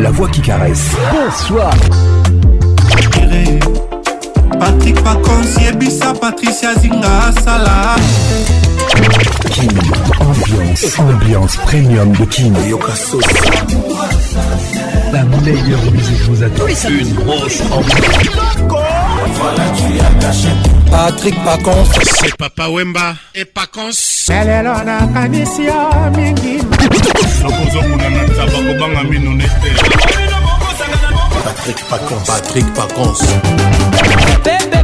la voix qui caresse. Bonsoir. Patrick Pacons, Yebissa, Patricia Zinga, Salah. Kim, ambiance, ambiance premium de Kim. la meilleure musique vous attend. Une grosse Voilà, tu as caché. Patrick Pacons. C'est Papa Wemba et Pacons. lelo nakanisi yo mingi nakozokuna na ntaba kobanga mino nete patrik pacons patrik pacons pepe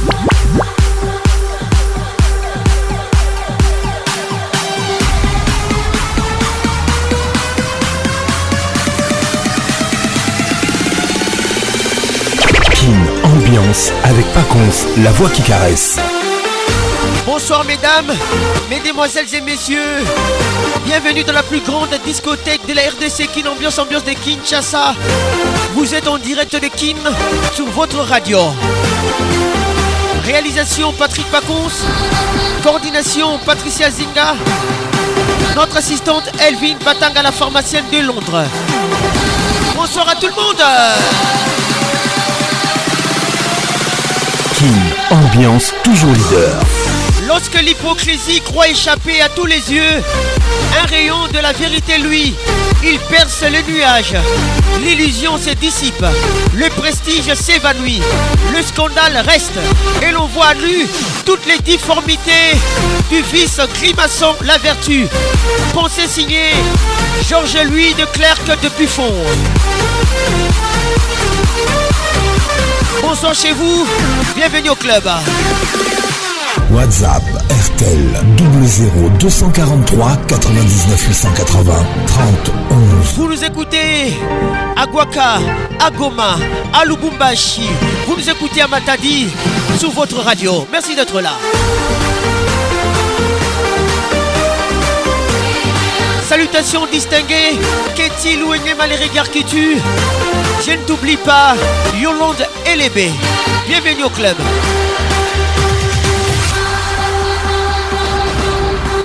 avec Pacons, la voix qui caresse. Bonsoir mesdames, mesdemoiselles et messieurs. Bienvenue dans la plus grande discothèque de la RDC Kin Ambiance Ambiance de Kinshasa. Vous êtes en direct de Kin sur votre radio. Réalisation Patrick Pacons. Coordination Patricia Zinga. Notre assistante Elvin Batanga, la pharmacienne de Londres. Bonsoir à tout le monde. toujours leader. Lorsque l'hypocrisie croit échapper à tous les yeux, un rayon de la vérité, lui, il perce le nuage. L'illusion se dissipe, le prestige s'évanouit, le scandale reste et l'on voit nu toutes les difformités du vice grimaçant la vertu. Pensée signée Georges-Louis de Clerc de Buffon bonsoir chez vous. Bienvenue au club. WhatsApp RTL 243 99 880 30 11. Vous nous écoutez à Guaca, à Goma, à Lubumbashi. Vous nous écoutez à Matadi sur votre radio. Merci d'être là. Salutations distinguées. Katie Louenema, les regards qui tuent. Je ne t'oublie pas. Yolande Elébé. Bienvenue au club.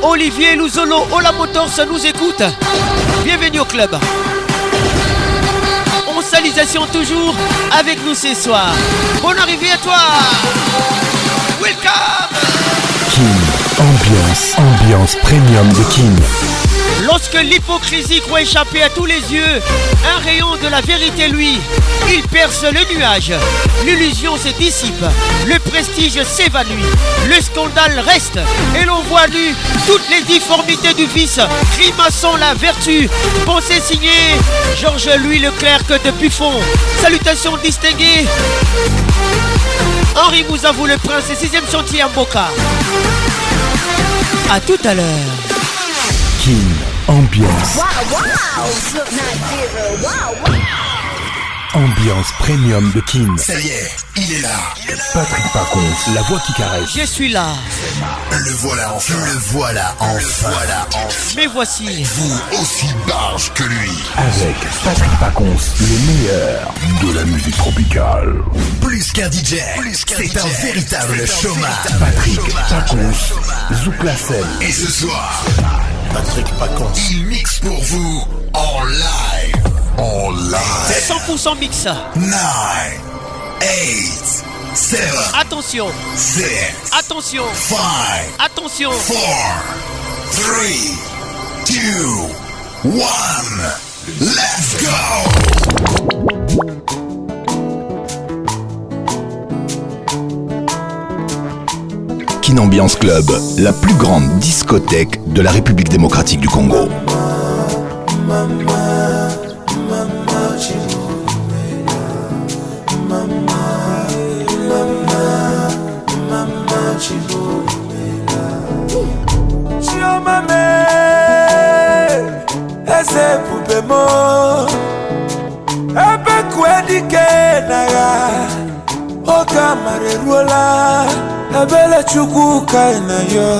Olivier Louzolo, Ola Motors nous écoute. Bienvenue au club. On salutation toujours avec nous ce soir. Bonne arrivée à toi. Welcome. Kim, ambiance, ambiance premium de Kim. Lorsque l'hypocrisie croit échapper à tous les yeux, un rayon de la vérité, lui, il perce le nuage. L'illusion se dissipe, le prestige s'évanouit, le scandale reste, et l'on voit nu toutes les difformités du vice, grimaçant la vertu. Pensée signé Georges Louis Leclerc de Buffon. Salutations distinguées. Henri avoue le prince, et sixième chantier à Boca. A tout à l'heure. Ambiance. Wow, wow. Ambiance premium de Kim. Ça y est, il est là. Patrick Pacons, la voix qui caresse. Je suis là. Le voilà enfin. Le voilà enfin. Le voilà enfin. Mais voici. Vous aussi barge que lui. Avec Patrick Pacons, le meilleur de la musique tropicale. Plus qu'un DJ, c'est, Un véritable chômage. Patrick Pacons, Zouk la Et ce soir. Patrick Pacons. Il mixe pour vous en live. En live. C'est 100% mix. 9, 8, 7. Attention. 6. Attention. 5. Attention. 4. 3. 2. 1. Let's go. Ambiance Club, la plus grande discothèque de la République démocratique du Congo. ebele chukwu kaị na yo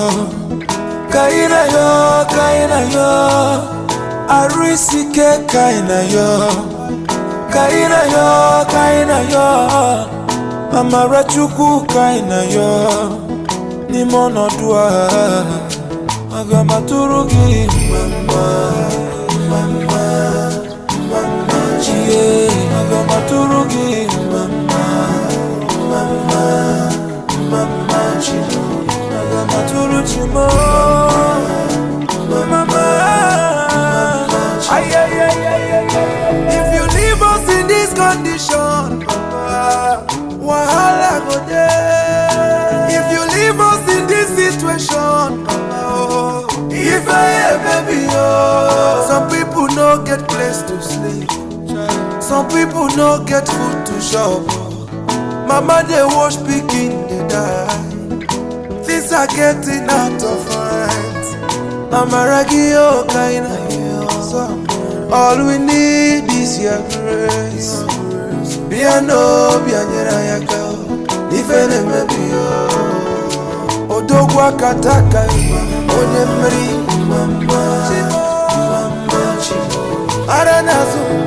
Kaina yo kaina yo Arisike kaina yo Kaina yo kaina yo Mama rachuku kaina yo Ni mono dua aga m mama mama mama chie aga m atụrụ you more. mama, ay, ay, ay, ay, ay, ay. if you leave us in this condition, wahala go there. If you leave us in this situation, oh, if I ever be oh. Some people no get place to sleep. Some people no get food to shop. Mama, they wash picking, they die are getting out of hand. I'm a regular kind of you. All we need is your grace. Be a no, be a If Ifene me be yo. Odogwa kataka ima. Onye mmeri mama. Mama. Aranazu.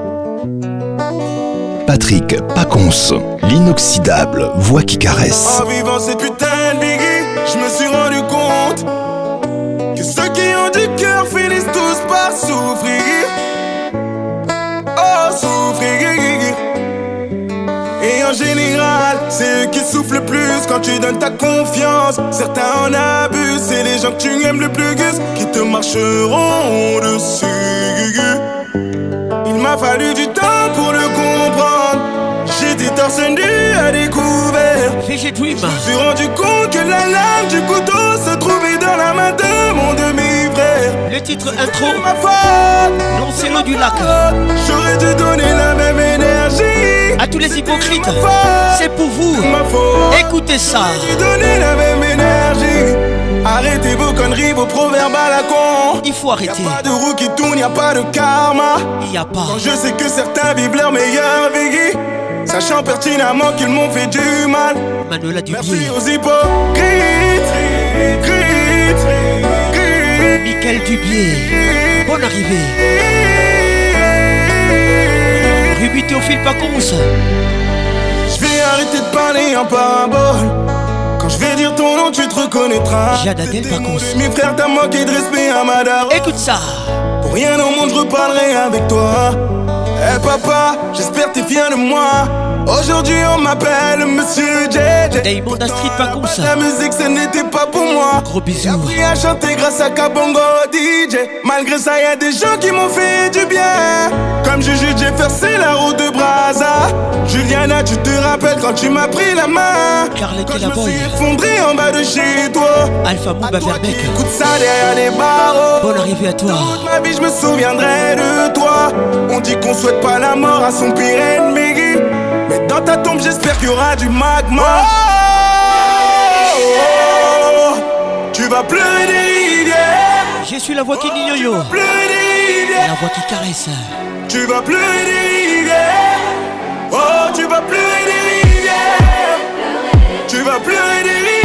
pas Paconce, l'inoxydable voix qui caresse. En vivant cette putain de je me suis rendu compte que ceux qui ont du cœur finissent tous par souffrir. Oh, souffrir. Et en général, c'est eux qui souffrent le plus quand tu donnes ta confiance. Certains en abusent, c'est les gens que tu aimes le plus, qui te marcheront dessus. Il m'a fallu du temps pour le comprendre incendies a découvert. J'ai ben. Je rendu compte que la lame du couteau se trouvait dans la main de mon demi-frère. Le titre intro. ma faute. Non, c'est du lac. J'aurais dû donner la même énergie. À tous les hypocrites, c'est pour vous. Ma faute. Écoutez ça. J'aurais dû donner la même énergie. Arrêtez vos conneries, vos proverbes à la con. Il faut arrêter. pas de roue qui tourne, y a pas de karma. Y a pas. Quand je sais que certains vivent meilleurs meilleure Sachant pertinemment qu'ils m'ont fait du mal. Manuela Dubier. Merci aux hypocrites. Michael Dubier. Bonne arrivée. Ruby Théophile Paconce. Je vais arrêter de parler en parabole. Quand je vais dire ton nom, tu te reconnaîtras. Jadadel Paconce. Mes frères, t'as manqué de respect à Madara. Écoute ça. Pour rien au monde, je reparlerai avec toi. Eh papa, j'espère t'es fier de moi. Aujourd'hui on m'appelle Monsieur JJ. Street La musique ce n'était pas pour moi. Gros bisous. J'ai appris à chanter grâce à Kabongo DJ. Malgré ça y a des gens qui m'ont fait du bien. Comme Juju Jefferson la route de Brazza. Juliana tu te rappelles quand tu m'as pris la main. Car quand je me suis effondré en bas de chez toi. Alpha Mouba Verbeck. Écoute ça derrière les barreaux. Bonne arrivée à toi. Toute ma vie je me souviendrai de toi. On dit qu'on soit pas la mort à son pire ennemi. Mais dans ta tombe, j'espère qu'il y aura du magma. Oh. tu vas pleurer des rivières. Je suis la voix qui dit oh, La voix qui caresse. Tu vas pleurer des rivières. Oh, tu vas pleurer des rivières. Tu vas pleurer des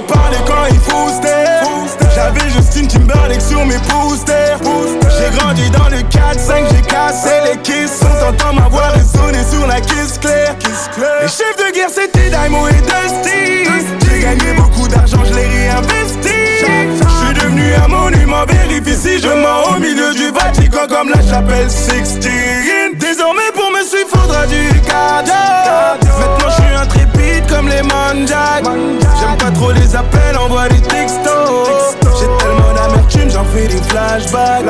parler quand il foustait J'avais Justine Timberlake sur mes posters J'ai grandi dans le 4-5, j'ai cassé les kisses On t'entends ma voix résonner sur la kiss claire Les chefs de guerre c'était Daimo et Dusty J'ai gagné beaucoup d'argent, je l'ai réinvesti J'suis devenu un monument, vérifie si je mens Au milieu du Vatican comme la chapelle Sixtine Désormais pour me suivre faudra du cadeau Trépide comme les mandats J'aime pas trop les appels, envoie des textos J'ai tellement d'amertume, j'en fais des flashbacks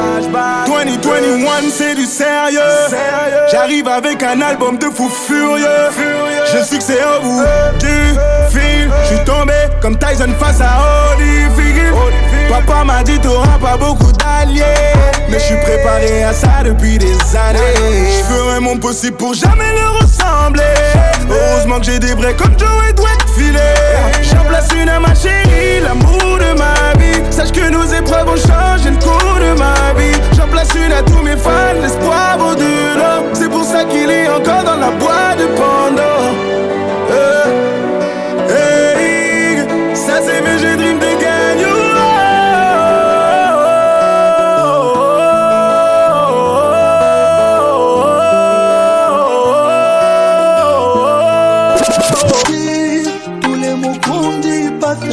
2021 c'est du sérieux J'arrive avec un album de fou furieux Je suis que c'est au bout euh, du euh, fil euh. Je suis tombé comme Tyson face à Holyfield Papa m'a dit t'auras pas beaucoup d'alliés Mais je suis préparé à ça depuis des années Je ferai mon possible pour jamais le Heureusement que j'ai des vrais comme Joe et Dwight filet J'en place une à ma chérie, l'amour de ma vie. Sache que nos épreuves ont changé le cours de ma vie. J'en place une à tous mes fans, l'espoir au-delà. C'est pour ça qu'il est encore dans la boîte de Pandore. Eh, eh, ça c'est mes dream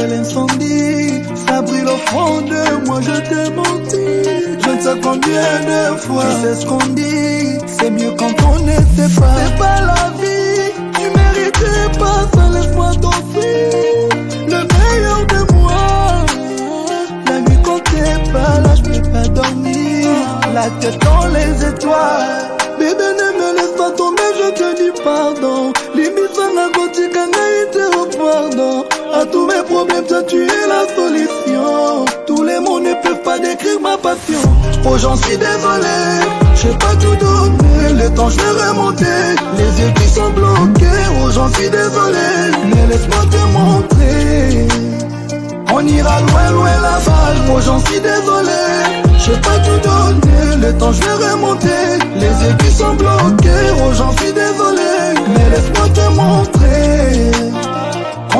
l'incendie, ça brille au fond de moi, je t'ai menti. Je ne sais combien de fois, tu sais ce qu'on dit, c'est mieux quand on ne sait pas. C'est pas la vie, tu méritais pas ça, laisse-moi t'offrir le meilleur de moi. La nuit quand t'es pas là, je peux pas dormir, la tête dans les étoiles. Bébé, ne me laisse pas tomber, je te dis pardon. Limite, ça n'a pas de pardon. A tous mes problèmes, toi tu es la solution. Tous les mots ne peuvent pas décrire ma passion. Oh, j'en suis désolé, j'ai pas tout donné. Le temps, je vais remonter. Les yeux qui sont bloqués. Oh, j'en suis désolé, mais laisse-moi te montrer. On ira loin, loin la bas Oh, j'en suis désolé. J'ai pas tout donné, le temps je vais remonter Les yeux qui sont bloqués, oh j'en suis désolé Mais laisse-moi te montrer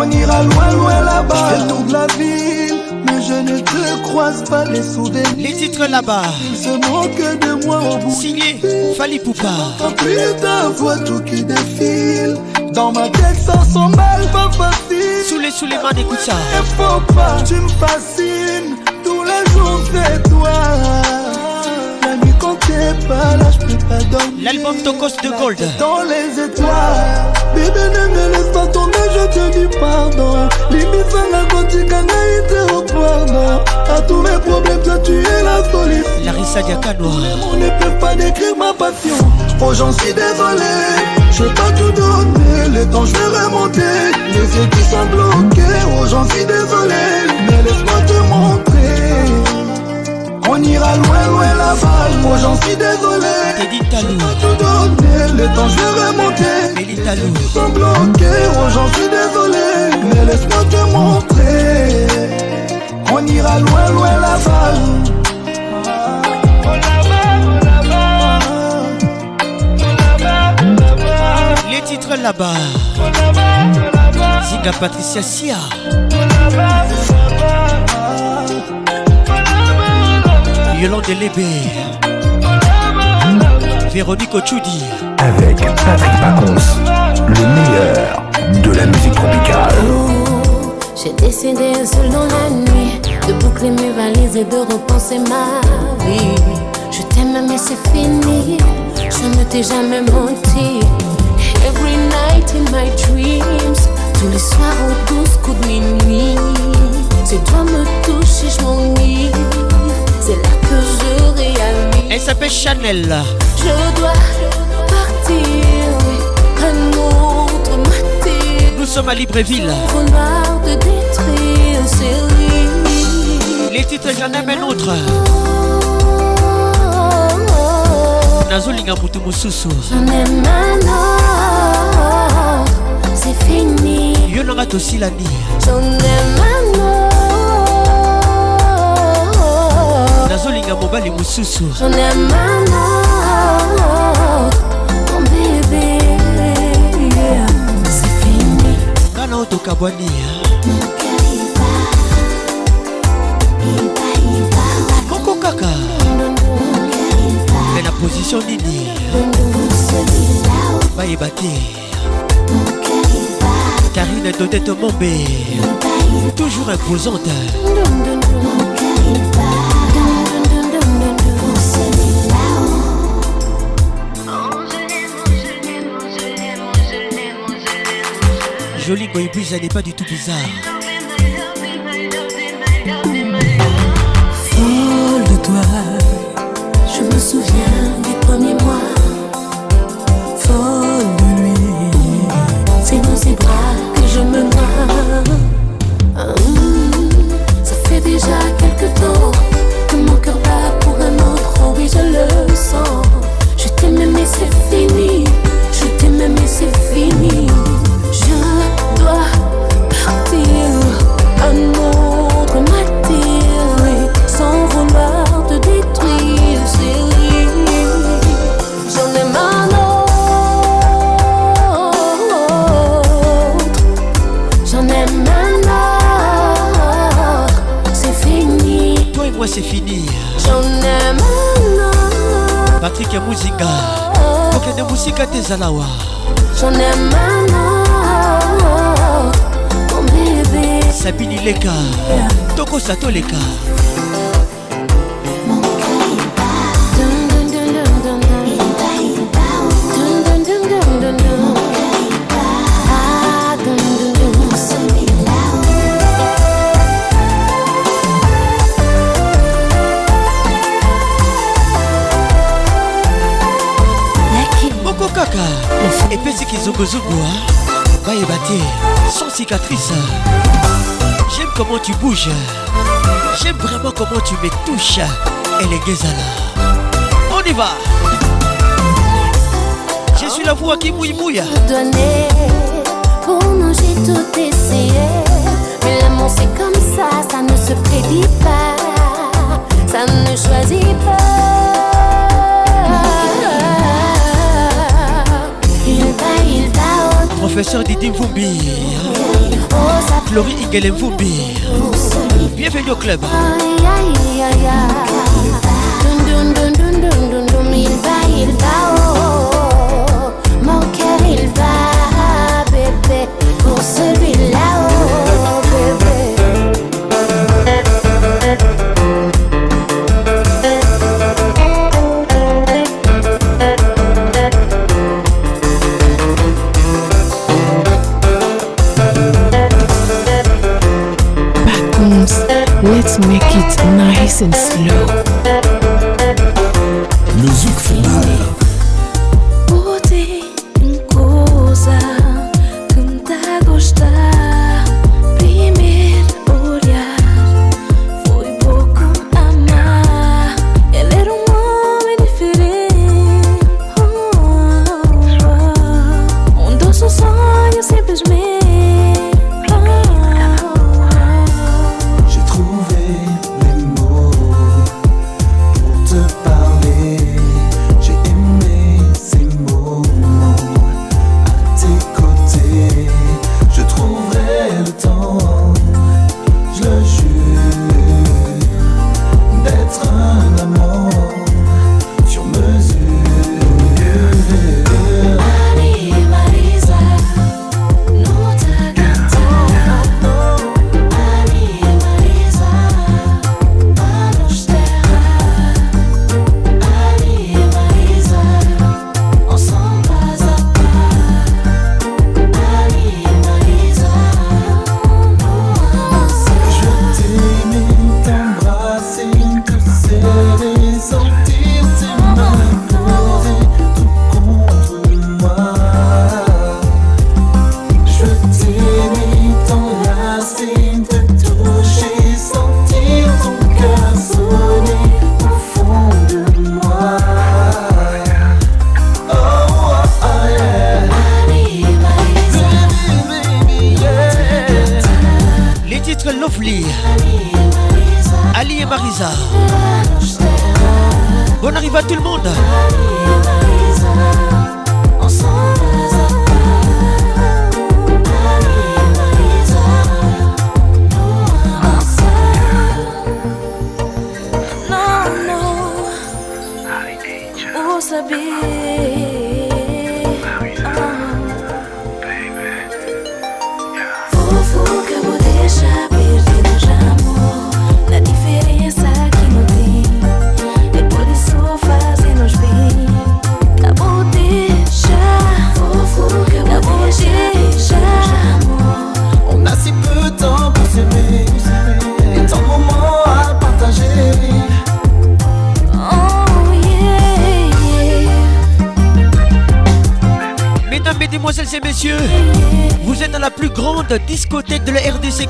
on ira loin, loin là-bas. Je le de la ville, mais je ne te croise pas les souvenirs. Les titres là-bas. Ils se moquent de moi au bout. Signé Fali Poupa. en plus ta voix, tout qui défile. Dans ma tête, ça mal, pas facile. Sous les, sous les mains, écoute ça. faut pas, tu me fascines. Tous les jours, c'est toi. La nuit, quand t'es pas là, je peux pas dormir. L'album Tocos de Gold. Dans les étoiles. Bébé ne me laisse pas tomber, je te dis pardon Limite Limisanga kotika il te pardon A tous mes problèmes, toi tu es la solution Larissa canoa, On ne peut pas décrire ma passion Oh j'en suis désolé, je t'ai tout donné Le temps je vais remonter, les yeux qui sont bloqués Oh j'en suis désolé, mais laisse-moi te montrer on ira loin, loin la bas, moi j'en suis désolé. J'ai pas tout donné, le temps je vais remonter. Les sont bloqués, oh j'en suis désolé. Mais laisse-moi te montrer. On ira loin, loin la là-bas Les titres là-bas. Ziga Patricia Sia. Yolande Lébé Véronique Ochudi Avec Patrick Pacons, le meilleur de la musique tropicale J'ai décidé seul la nuit De boucler mes valises et de repenser ma vie Je t'aime mais c'est fini Je ne t'ai jamais menti Every night in my dreams tous les soirs au douze coups de minuit. C'est toi me touche et je m'ennuie c'est là que je réalise. Elle s'appelle Chanel. Je dois partir, un autre matin. Nous sommes à Libreville. de détruire, Les titres, j'en aime un autre. Nazolinga Moutoumoussousou. J'en aime un autre, c'est fini. Yonora Tosilani. J'en aime un ya mobali mosusu ngana oyo tokabwani moko kaka me na position nini bayeba te karine dodete mombe toujours imposante Joli puis elle n'est pas du tout bizarre. Folle de toi, je me souviens des premiers mois. Folle de lui, c'est dans ses bras que je me noie. fois c'est fini. Patrick Mouziga, Poké de Moussika Tezalawa. J'en ai marre, Sabine Leka, Toko Sato Leka. zougou hein. va y sans cicatrice j'aime comment tu bouges j'aime vraiment comment tu me touches elengezala on y va je suis la voix qui mouille mouille pour nous j'ai tout essayé mais l'amour c'est comme ça ça ne se prédit pas ça ne choisit pas professeur Didi Mvumbi, Chloé Igele Mvumbi. Bienvenue au club. Il va, il va, oh, oh, Mon cœur, il va, bébé, pour celui-là. Let's make it nice and slow.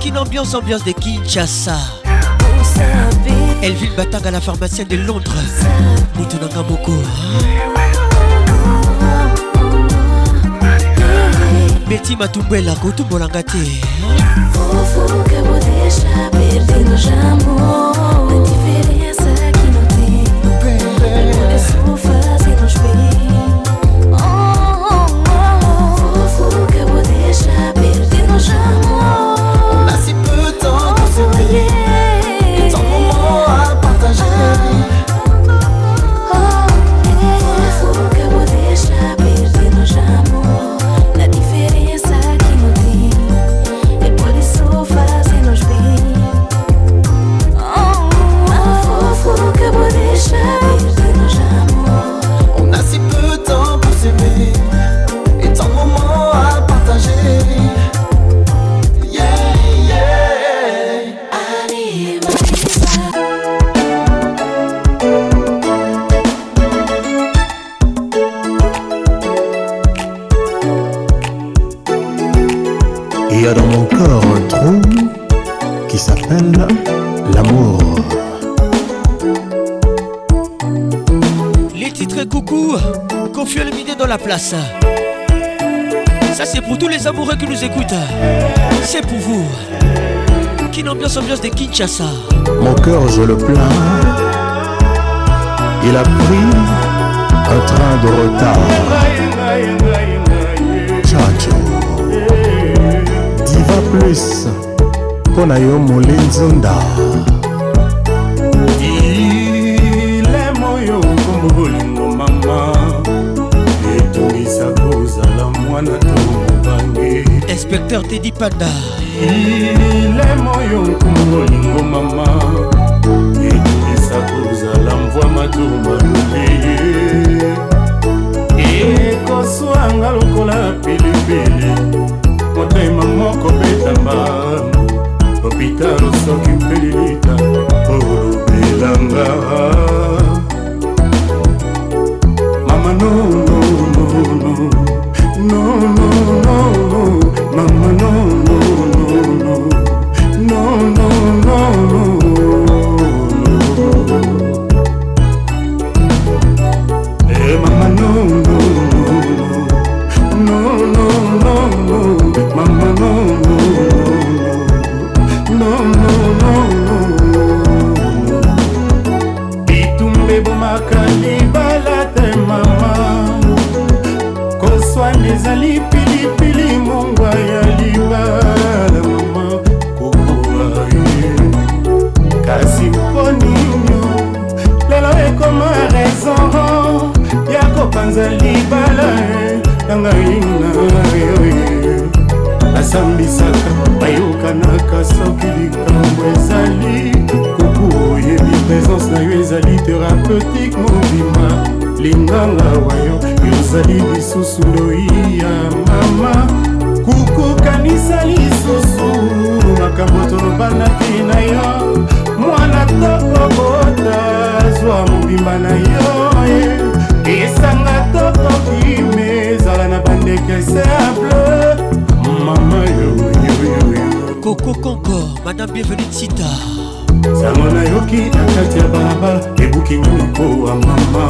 Kin ambiance, ambiance de Kinshasa. Elvin Batang à la pharmacienne de Londres. Moutounanga Moko. Betty Matumbela, Kotumbolangate. Fufuka budesha, perdendo jambo. dans la place. Ça c'est pour tous les amoureux qui nous écoutent. C'est pour vous. qui ambiance ambiance de Kinshasa. Mon cœur je le plains. Il a pris un train de retard. Chacho. Diva plus. Ponayo Molenzonda. wana tobangi inspecteur tedi panda ilemo yo nkumolingo mama ekokisa kozala mvwa matumba lopeye ekoswanga lokola pilipili motema moko betamba hopitalo soki mpelilita olobelanga mamano na bienvenu tita sango nayoki na kati ya balabala ebuki moniko wa mama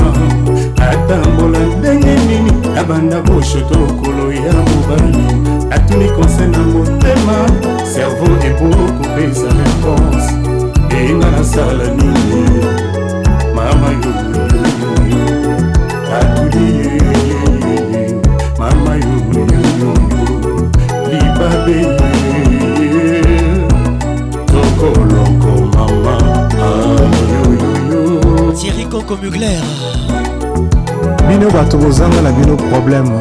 atambola ndenge nini nabanda boshoto okolo ya mobali natuni konse na motema servo epo kopesa reponse eyinga nasala nini mama yoyoyoyo atuli mama yoyoyoyo libabe koko mugler bino bato bozanga na bino probleme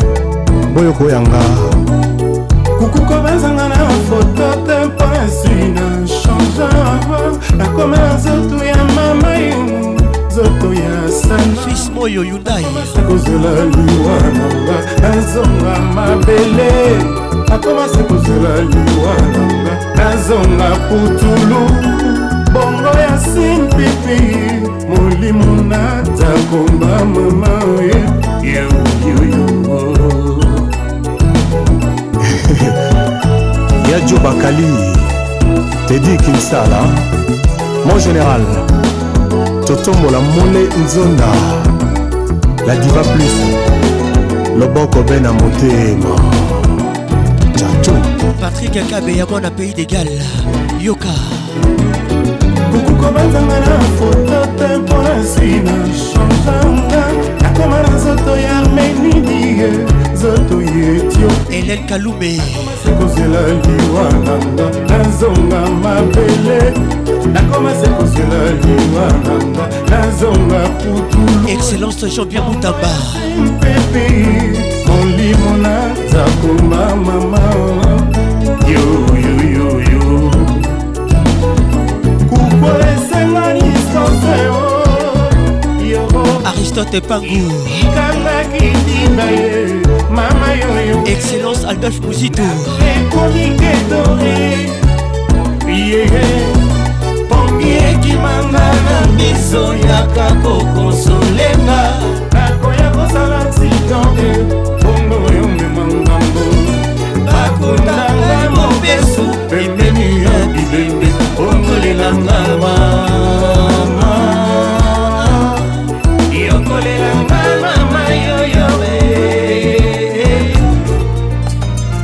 boyokoyanga kukuko bazanga na foto te mpasi na changeur nakoma na nzoto ya mama yo nzoto ya sanafis moyo yundaikozela liwa nanga nazonga mabele akomasa kozela liwa nanga nazonga putulu bongo ya simpipi molimo natakomba mama oye ya okiyoyo yajo bakali tedi kinsala mon général totombola mole nzonda la diva plus loboko be na motema jato patrik akabe ya mwana pays d'égal yoka kobatanga na foto te mpo na nsima changanga nakoma na nzoto ya armenidie nzoto ya etiope elel kalume sekozela liwa nanga nazonga mabele nakoma sekozela liwa nanga nazonga putulu excellence jean-pierre moutaba mpepe molimo naza koma mama yo aristote pangu excellence aldolf muzito pongi ekimanga na miso yaka kokonsolenga nakoya kosala nsitande bongo yo memangambo bakotanga mobesu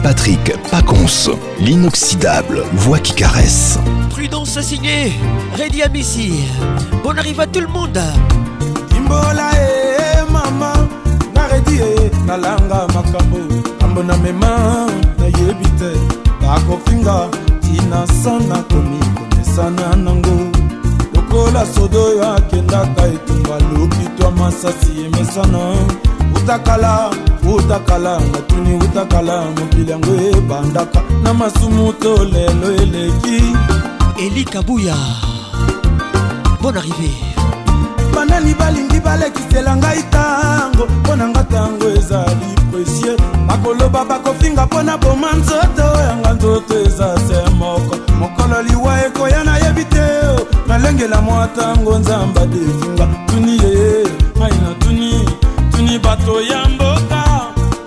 Patrick Paconce l'inoxydable voix qui caresse. Prudence signé, à Amici. Bon arrive à tout le monde. Imbola e mama, na Reddy e eh, nalanga makambo. Ambo na mema na yebite. te, bakofinga tina sana komi. mosana nango lokola sodo oyo akendaka etumba lokitwa masasi emesana utakala utakala ngatuni utakala mokili yango ebandaka na masumu to lelo eleki eli kabuya bon arrivé banani balingi balekisela ngai ntango mpo na nga ntango ezali presie bakoloba bakofinga mpo na boma nzoto yanga nzoto eza se moko mokolo liwa ekoya nayebi te nalengela mwa ntango nzamba definga tuni ye ngai natuni tuni bato ya mboka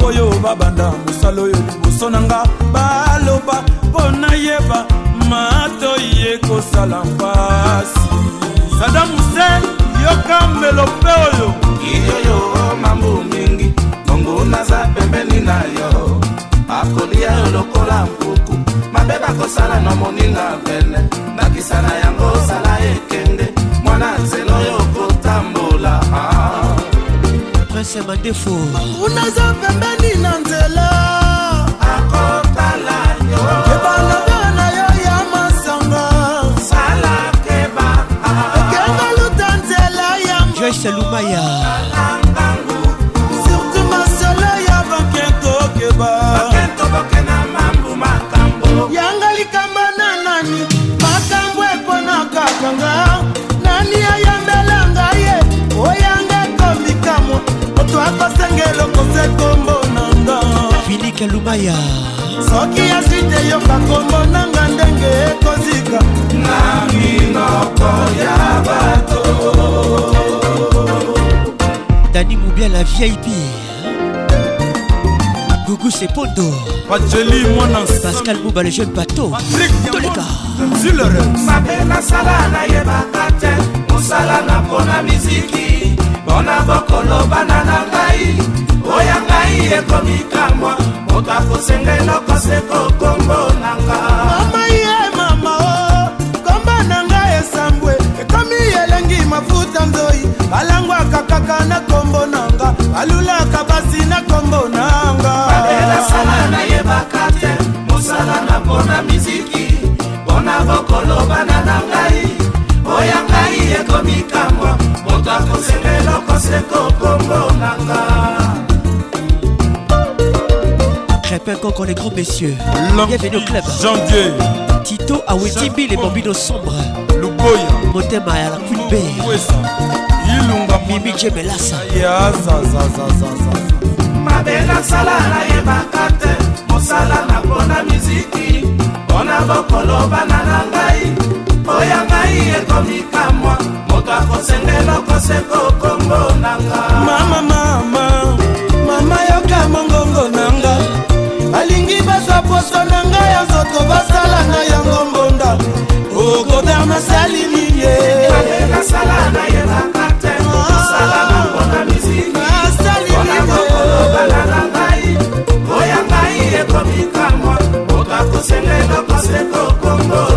oyo babanda mosala oyo liboso na nga baloba mpo nayeba matoi ekosala mpasi sadam husen yoka melope oyo iyoyo mambu mingi bongo naza pembeni na yo akolia yo lokola mpuku mabe bakosala na moninga pene ndakisa na yango osala ekende mwana nzela oyo okotambola prince madefo unaza pembeni na nzela akotala yo ebanobe na yo ya masanga salakeba ekengaluta nzela ya joyce lumaya elokose kombo na nga filike lumaya soki asite yoka kombo na nga ndenge ekozika na minoko ya bato dani mobia la vieille pire Gougou c'est Pondo Angeli mwana Pascal Mouba le jeune bateau Patrick Toleka Zilere Mabe na sala na yebaka te Mosala na pona miziki Bona bokolo bana na ngai mpo ya ngai ekomikamwa moto akosenga eloko seko kombo na nga mama ye mama o kombo na ngai esambwe ekomi elengi mafuta nzoi balangwaka kaka na kombo na nga balulaka basi na kombo na nga badelasala nayebaka te mosala na mpona miziki mpona bokolobana na ngai oya ngai ekomikamwa moto akosenga eloko seko kombo na nga Crêpe, encore les grands messieurs. Bienvenue au club. Janvier. Tito Awetibi, les bambinos sombres. Luboya. Motema à la Kunbe. Mimi Djemelasa. mabela sala nayebaka te mosala na mpona miziki mpona bokolobana na ngai oya ngai ekomikamwa moto akosengela okoseka okombo na nga mama mama mama yoka mongongono na poso na ngai ya nzoto basala na yango mbonda okoder nasali nini ekomi kamo okakosengelo kosekokongo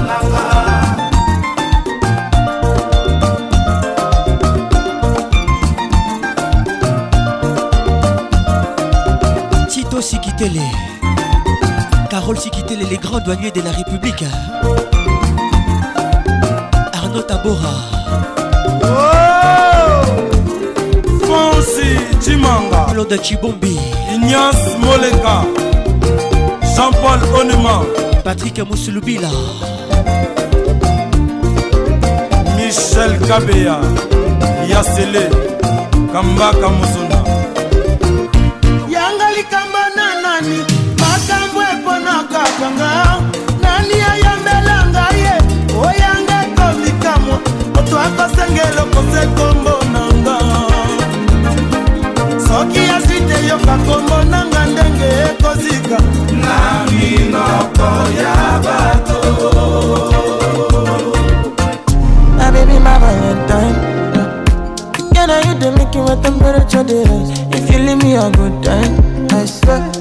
Carole Sikitele, les, grands douaniers de la République. Arnaud Tabora. Oh! Fonsi Chimanga. Claude Chibombi. Ignace Moleka. Jean-Paul Onema. Patrick Musulubila, Michel Kabea. Yassele. Kamba Moussouni. nanga nani ayambela ngai ye oyanga komikamwa moto akosengela okose kombo nanga soki azwi te yoka kombo nanga ndenge ekozika na minoko ya bato Can I hit the making with temperature? If you leave me a good time, I swear.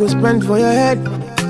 go spend for your head.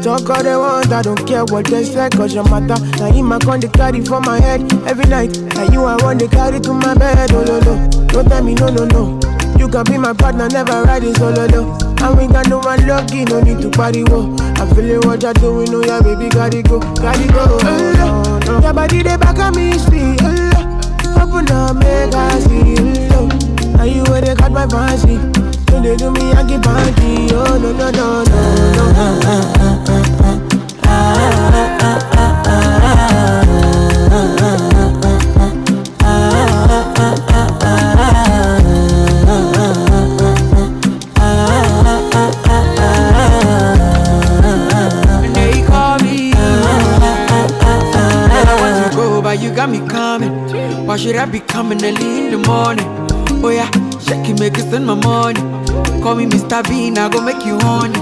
Talk all they want, I don't care what they say, cause your matter. Now him I con they carry for my head every night. Now you I want they carry to my bed, oh no no. Don't tell me no no no. You can be my partner, never riding solo though. And we got no one lucky, no need to party, whoa. I'm feeling what you're doing, oh yeah, baby, gotta go, gotta go. Oh, no, no. Your body, they back at me, see. Oh, Open up, make I see. Oh, no. now you where they got my fancy. Don't they do me, I give party. Oh, no, no, no, no, no. Why should I be coming early in the morning? Oh yeah, shaking make it send my money. Call me Mr. Bean, I go make you honey.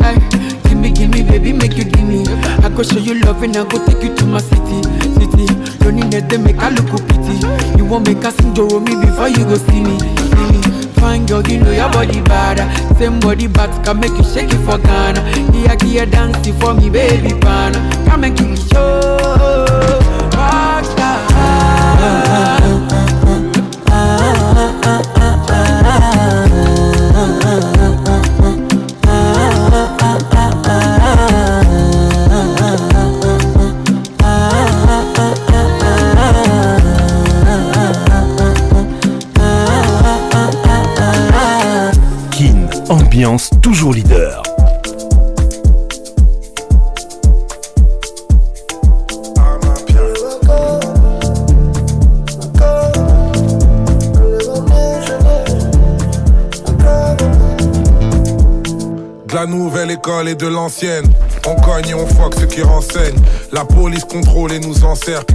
Hey, give me, give me, baby, make you gimme. I go show you love and I go take you to my city, city. Loneliness they make a look pity. You won't make a sing me before you go see me, see me. Fine girl, you know your body bad. Same body bad can make you shake it for Ghana. Here, here, dance it for me, baby, pana. Come and give me show. Rockstar. toujours leader. De la nouvelle école et de l'ancienne, on cogne et on foque ceux qui renseignent. La police contrôle et nous encercle.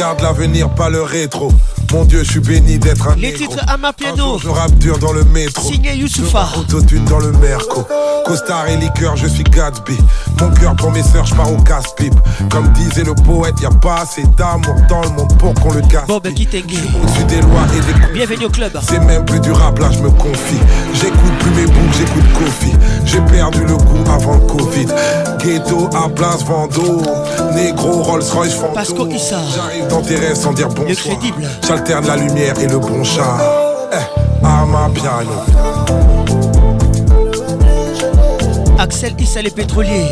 Garde l'avenir, pas le rétro. Mon Dieu, je suis béni d'être un Les à ma piano. je dans le métro. Signé dans le merco. Costard et liqueur, je suis Gatsby. Mon cœur pour mes sœurs, je pars au casse-pipe. Comme disait le poète, y a pas assez d'amour dans le monde pour qu'on le casse. Ben, au-dessus des lois et des coups Bienvenue au club. C'est même plus durable, là je me confie. J'écoute plus mes boucles, j'écoute Kofi. J'ai perdu le goût avant le Covid. Ghetto à place Vendôme. Négro, Rolls Royce, fantôme. J'arrive dans tes sans dire bonsoir. J'alterne la lumière et le bon chat. Eh, à ma piano. Axel Issa les pétroliers.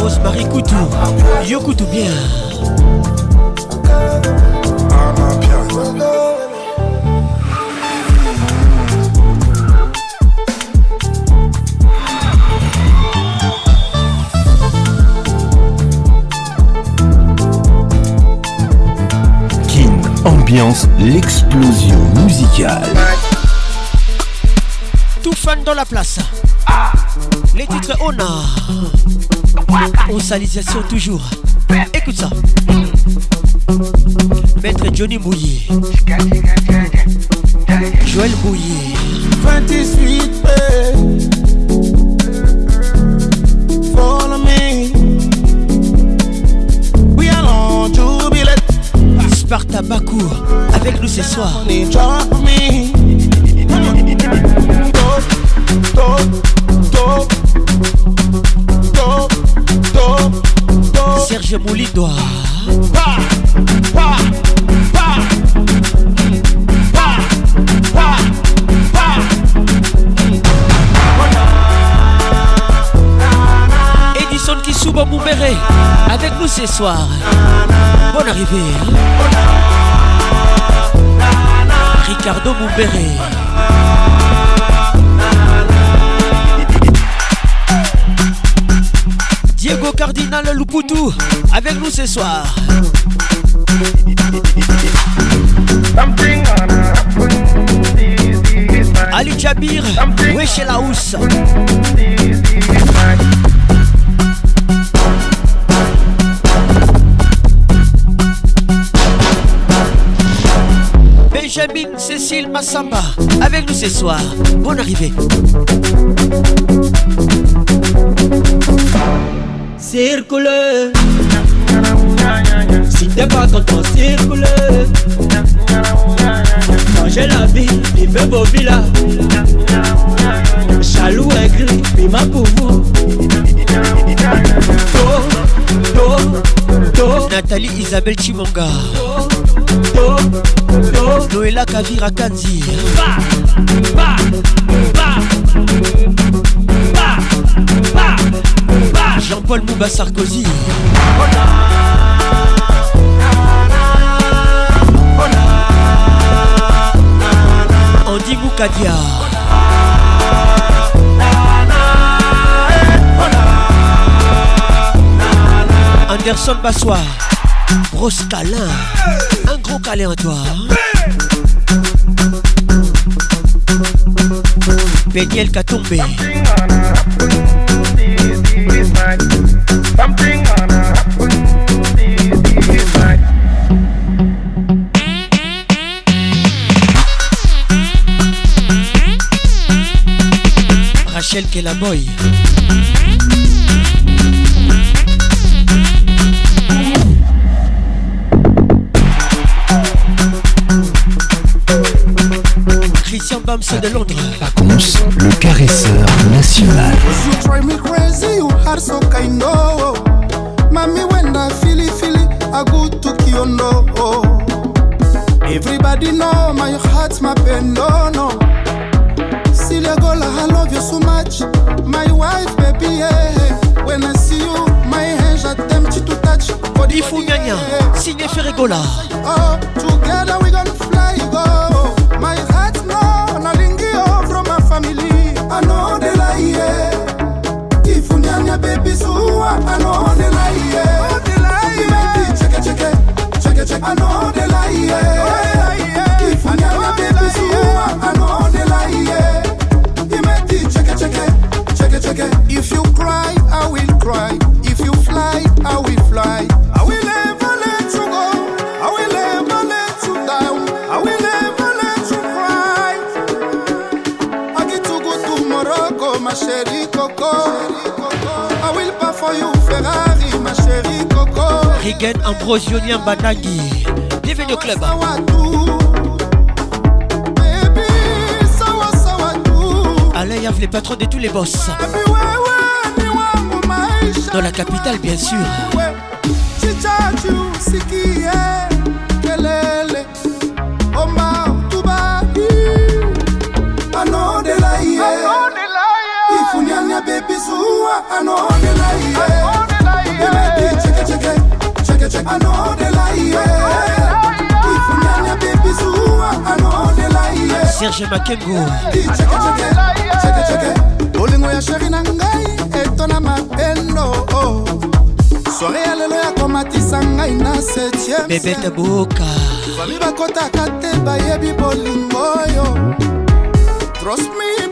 Rosemary Koutou. Yo Koutou bien. ambiance, l'explosion musicale fans dans la place. Les titres on Osalisation toujours. Écoute ça. Maître Johnny Mouillé. Joël Mouillé. 28 Follow me. We are on Sparta Bakou avec nous ce soir. Serge pa, Edison Kissouba Moubéré avec nous ce soir. Bonne arrivée. Hein. Ricardo Moubéré. go Cardinal loupoutou avec nous ce soir. Ali Jabir, Wesh la Benjamin Cécile Massamba avec nous ce soir. Bonne arrivée. circule. Si t'es pas ton circule. Manger la vie, il me villas Jaloux et gris, puis ma Nathalie Isabelle Chimonga. Noëlla Kavira Kanzi. Bah, bah. Paul Mouba Sarkozy. Andy Moukadia. Anderson Bassois. Gros câlin. Un gros câlin à toi. Hein. Rachel boy Christian Bams de Londres. Par le caresseur national. arso kainowo mami wenda filifili agutukiondo everybody know my heart mapendono siliagola i love you so much my wife baby yeah. when i see you my hand j'attempt to touch body, body, yeah. signé ferregola oh, together we gonna fly go I know they lie, it, If I never be You make the check it, check it. If you cry, I will cry. If you fly, I will fly. for you, Ferrari, ma chérie Coco. Banagi. Bienvenue au club. Allez, Yav, les patrons de tous les boss. Dans la capitale, bien sûr. zuwa I know eh. eh. the lie yeah. You make me check it, check it, check it, check I know eh. the lie yeah. If you nyanya baby zuwa I know the lie yeah. Serge Makengo Check it, check it, check it, check it Bolingo ya sheri na ngai etona mapendo oh. soare ya lelo ya komatisa ngai na septiemebete boka fami bakotaka te bayebi bolingo oyo trosmi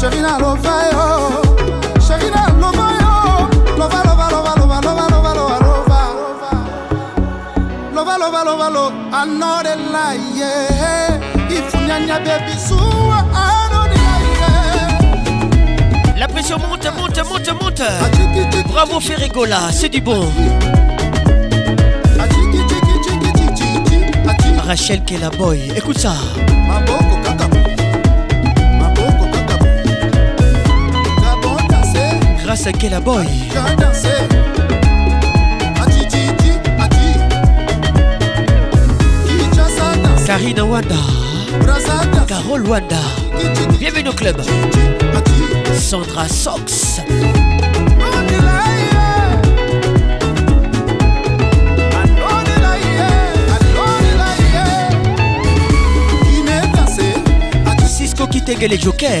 Chérie, na lova yo. Chérie, na lova yo. Lova, lova, lova, lova, lova, lova, lova, lova. Lova, lova, lova, lova. Anore la ye. Ifunyanya baby suwa anore la ye. La pression monte, monte, monte, monte. Ah, Bravo Ferrigola, c'est du bon. Ah, Rachel qui est la boy, écoute ça. Maboko. Thomas Boy Karina Wanda. Carole Wanda. Bienvenue au club. Sandra Sox. Cisco qui les jokers.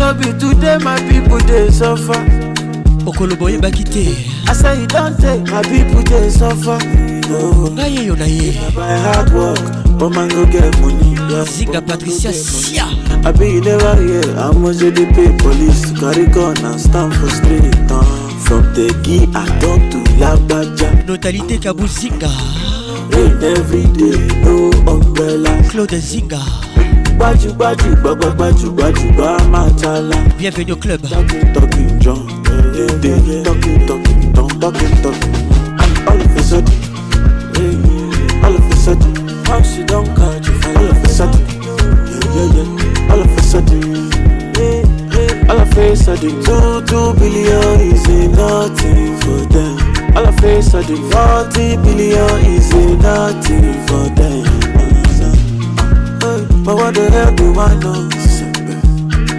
no be today my people dey suffer okolobo oyebaki te asa e don take my people dey suffer ngai eyo na ye zinga patricia sia abi you never hear how much you dey pay police to carry gun and stand for street huh? from tegi atop to lagbaja notalité kabuzinga rain every day no umbrella claude zinga Bienvenue au club. face of two, two billion is nothing for them. All I face are the billion is nothing for them what the hell do I know?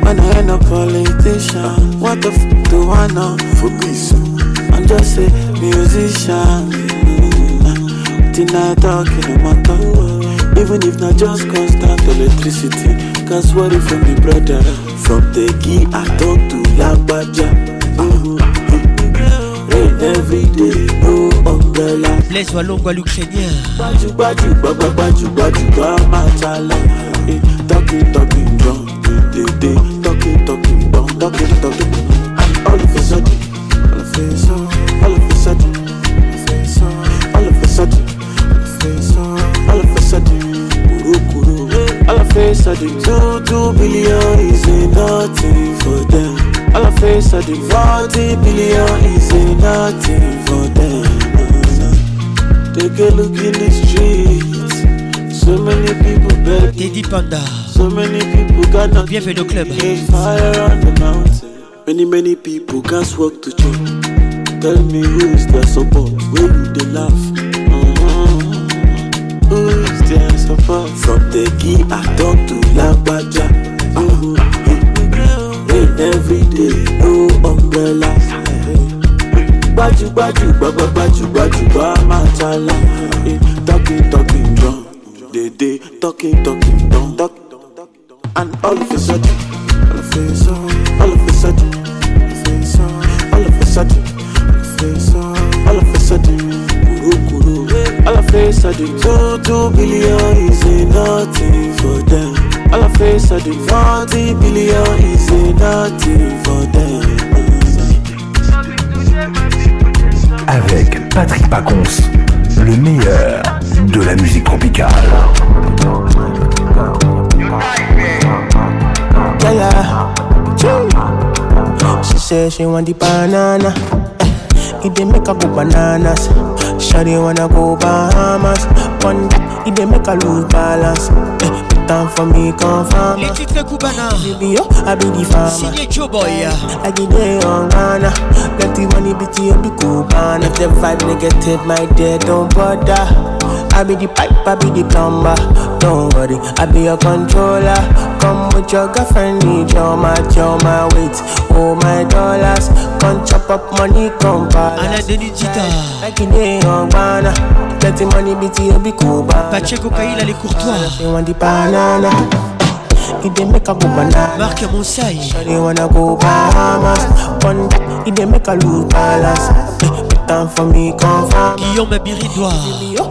When I end up politician, what the f do I know? I'm just a musician. Tonight I talk in my tongue. Even if not just constant electricity, cause worry from the brother. From the key I talk to Labaja. Uh-huh. every day, no umbrella. the oies longues à l'Ukrainien. baba, baba, billion is nothing for them. billion is for them. Take a look in the street. So many people begging. Didi Panda. So many people got nothing. Bienvenue au club. Fire on the mountain. Many many people can't walk to change Tell me who is their support? Where do they laugh? Mm-hmm. Who is their support? From the key I talk to Labaja. Mm-hmm. Uh-huh. Rain every day, no umbrellas. Baju baju, baba baju baju, ba matala. Talking talking drum. they they talking, talking, don't talk. And all of a sudden, all of a sudden, all of a sudden, all of a sudden, all of a sudden, kuru kuru, all of a sudden. Two two billion is nothing for them. All of a sudden. she want the banana. Eh, it dey make her go bananas. Shawty wanna go Bahamas. One day, it dey make her lose balance. Eh, time for me confirm. Les titres cubains. Baby yo, I be the farmer. Signé Joe Boy. I get there on Ghana. Ah. Plenty money, bitch, you be Cubana. Ah. If the vibe negative, my dear, don't bother. I be the pipe, I be the plumber. Don't worry, I be your controller. Come with your girlfriend, need your mat, your my weight. Oh my dollars, come chop up money, come back. And I did it, like in the young banana. the money, be BT, be cool. Pacheco Kaila, les courtois. They want the banana. it dey make a go banana. your Moussai. Shawty wanna go Bahamas. One day it dey make a lose balance. Put time for me, confirm. Guillaume Biridois.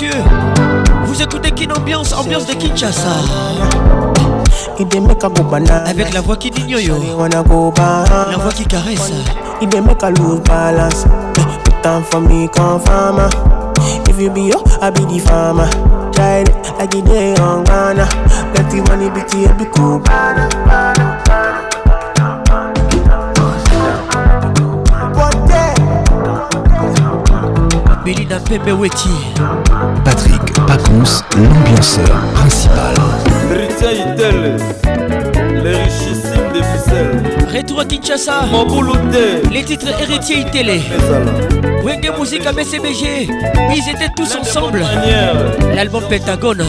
messieurs, vous écoutez Kin Ambiance, ambiance de Kinshasa. Avec la voix qui dit yo, la voix qui caresse. If you be yo, I be the fama. Child, I get the young Ghana. Let the money be to be cool. Benina Pepe Weti. Patrick Paconce, l'ambianceur principal. les richissimes de ficelles. Retour à Kinshasa. Les titres héritiers Itélé. Wenge Musique à BCBG. Ils étaient tous ensemble. L'album Pentagone.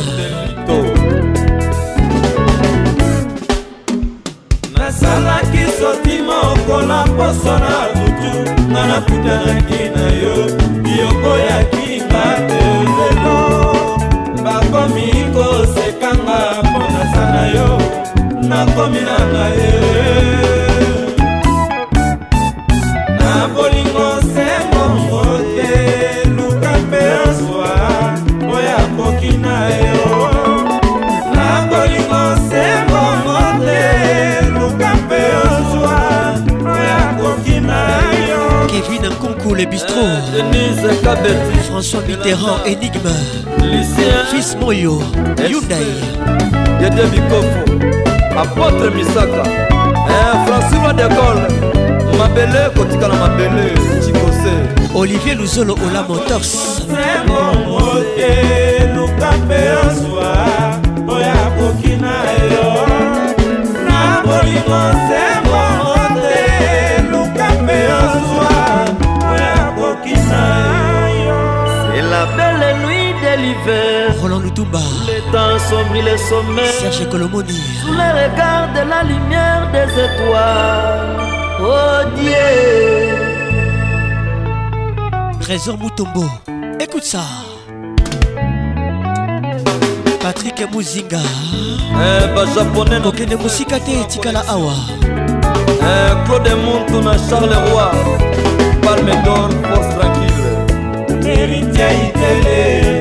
nakomi na ngai le bistrot François Mitterrand Énigme Fils Moyo Hyundai Dede Bikofo Apôtre Misaka eh, François Decole mabele kotikala mabele tikose Olivier Luzolo Ola Motors Les temps sombres, les sommets Serge Colomoni Sous les regards de la lumière des étoiles Oh Dieu Trésor Moutombo Écoute ça Patrick Muzinga Un bas japonais Un Mosika Tikala Awa de Claude Charles Charleroi Palme d'or, force tranquille Héritier Italien.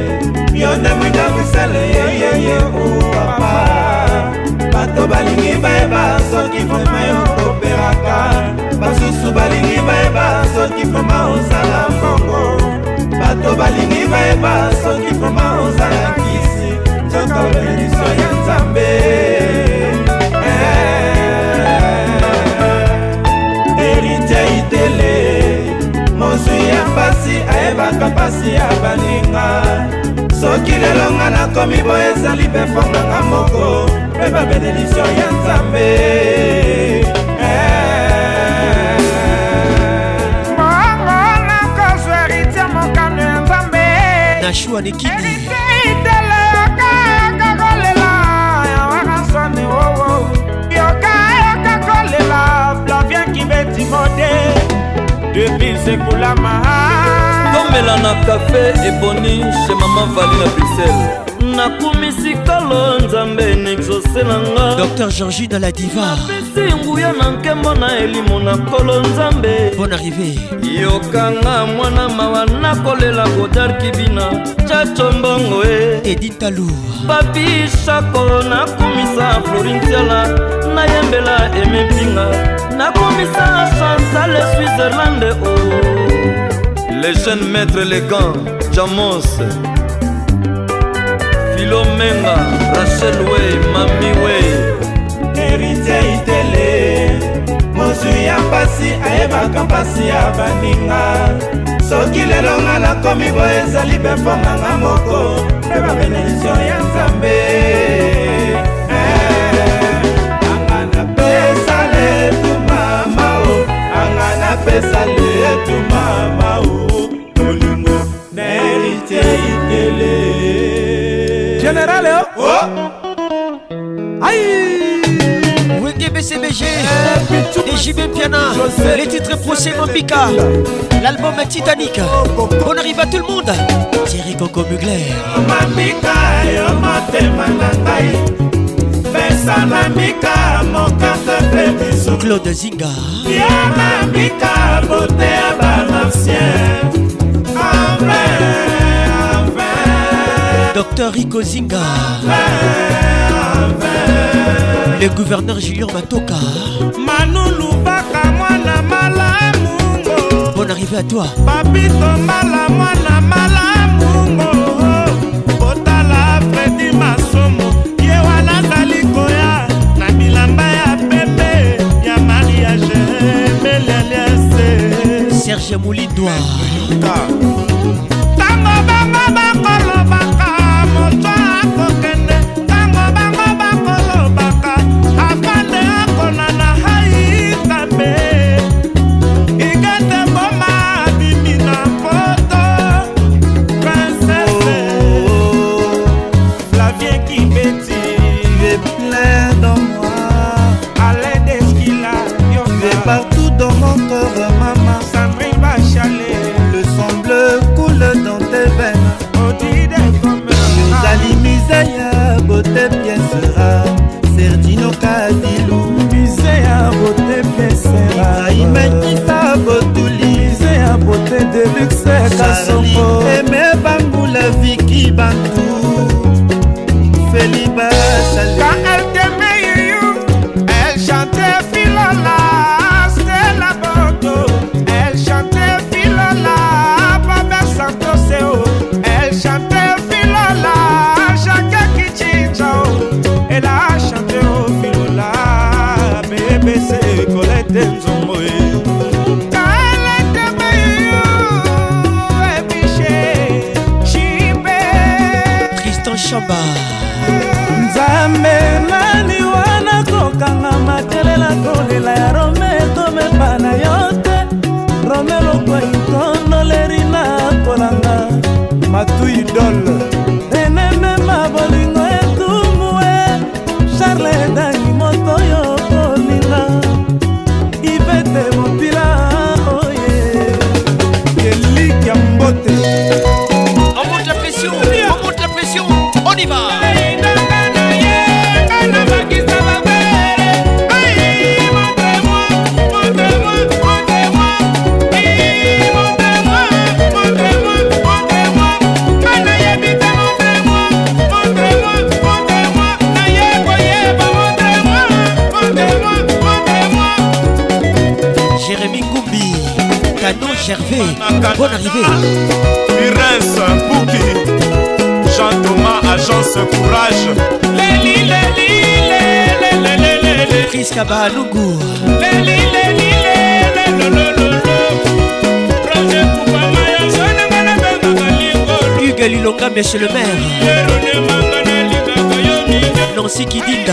yo ndamwinda misale yeyeye o papa bato balingi bayeba soki vrema yo toperaka basusu balingi bayeba soki vrema ozala mongo bato balingi bayeba soki vrema ozala kisi nzoka obeliso ya nzambe erite eh, itele mozwi ya mpasi ayebaka mpasi ya baninga soki lelo nga nakomi boye ezali mpe fonganga moko mpe babénédiktio ya nzambe nashua nikidi yokayoka kolela flavien kibeti mode depuis sekulama komela na kafe eboni che mama vali na bruxelles nakumisi kolo nzambe na exose na nga dr jeangi na la divar napesi nguya na nkembo na elimo na kolo nzambe bon arrivé yokanga mwana mawa nakolela godar kibina chacho mbongo e eh. editalu papi shako nakumisa florintiala nayembela emepinga nakumisa chantal switzerlande o oh. les jeunes maîtres élégants, Jamos, Philomenga, Rachel Way, Mami Way. héritier itele mozwi ya mpasi ayebaka mpasi ya baninga soki lelo nga nakomi boye ezali mpe mponganga moko mpe babenedisio ya nzambe pesale eh, tu mama o anga na pesale Général, hein? oh. Aïe Wenge BCBG, les JB Piana, les titres procès Mambika, l'album Titanic. On arrive à tout le monde. Thierry Coco Mugler. Mambika, yo motema na ngai. Pesa mambika, mokata pe biso. Claude Zinga. Ya mambika, beauté à balancien. Amen. Docteur Rico Zinga Le gouverneur Julien Matoka Manu Lubaka mwana malamungo Bonne arrivée à toi Papito Mbala mwana malamungo Botala Freddy Masomo Ye wana zali koya Na bilamba ya pembe Ya mariage Beleliase Serge Moulin Doir Tango bango bakoloba seca, são shaba nzambe nani wana kokanga matelela kolela ya rome tomepa na yo te rome lokwai tondoleri na kolanga matu idole bonne arrivée. Bouki, Jean-Thomas, Agence Courage. Monsieur le maire. Nancy Kidinda.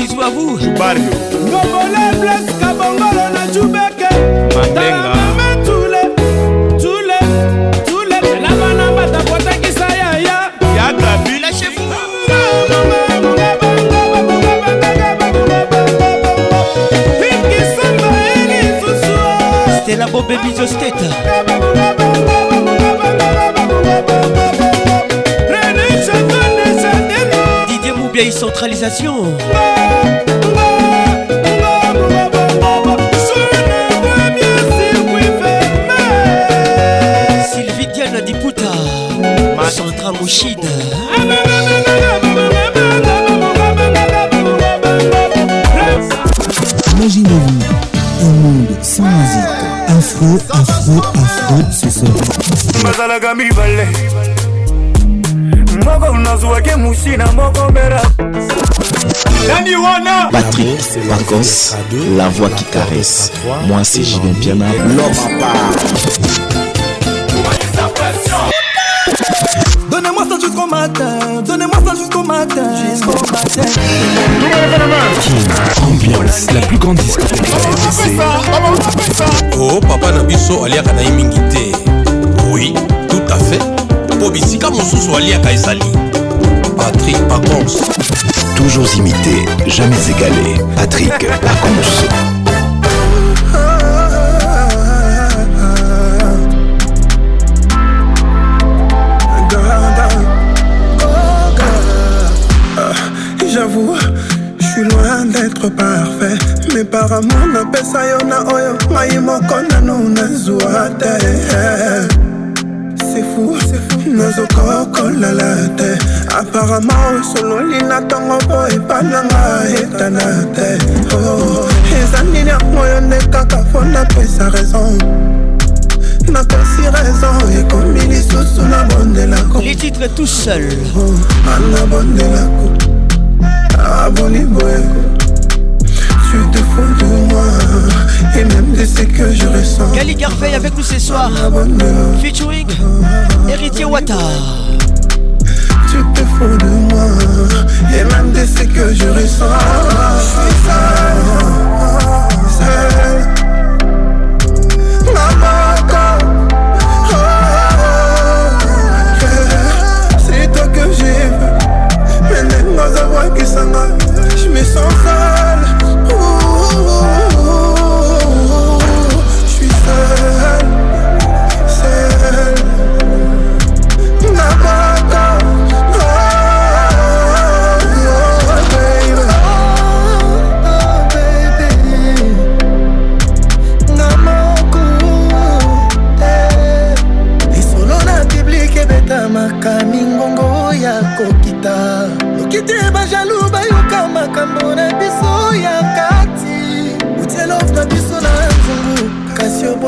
bisou à vous Jubarlo Ngobole Blaise Kabongolo na Jubeke Mandenga Tule Tule Tule La banamba ta potakisa ya ya Ya gabi la chef Stella Bob Baby Just Teta vieille centralisation. Sylvie Diana Diputa, Sandra Mouchide. Imaginez-vous un monde sans musique. Afro, afro, afro, ce soir. moko nazwaki musina moko mera nani wana patrik pacos la voix qui caresse moi c'est jivin piana l'homme Donnez-moi ça jusqu'au matin, donnez-moi ça jusqu'au matin, jusqu'au matin. Ambiance, la plus grande discothèque Oh, papa Nabiso, aliaka na mingi te. Oui, tout à fait. po bisika mosusu aliaka ezali Patrick pacons toujours imité jamais égalé patrik pacons euh, j'avoue, je suis loin d'être parfait. Mais par amour, n'appelle ça yona oyo, maï mokona. tozokokolala te aparama osololi na ntongo po epananga etana te oh, eza nini yangoyo nde kaka po napesa raison napesi raison ekomi lisusu nabondelako les titres tout seul anabondelako oh, aboli ah, boyeko Tu te fous de moi Et même de ce que je ressens Gali Garvey avec nous ce soir Featuring Héritier Wata Tu te fous de moi Et même de ce que je ressens Je suis seul, toi que j'ai Mais même dans voix qui s'en je me sens sale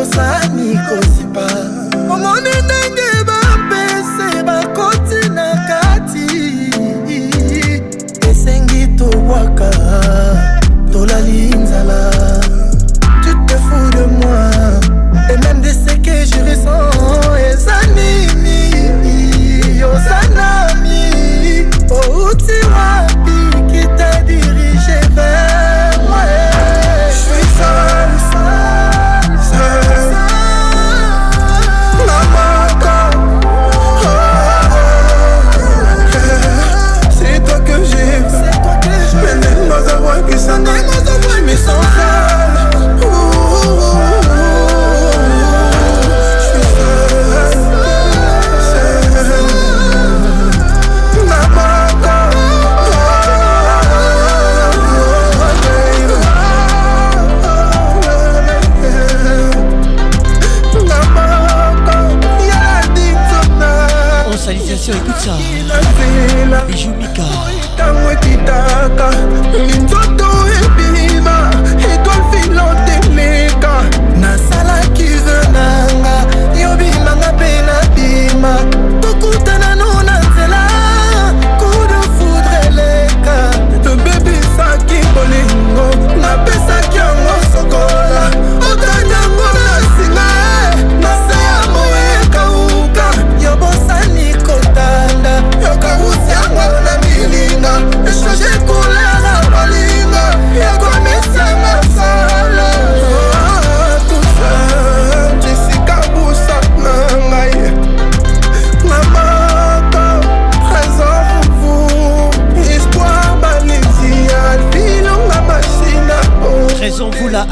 bosani kosipa omoni ndenge bapese bakoti na kati esengi tobwaka tolali nzala pression, écoute ça. Bijou Mika.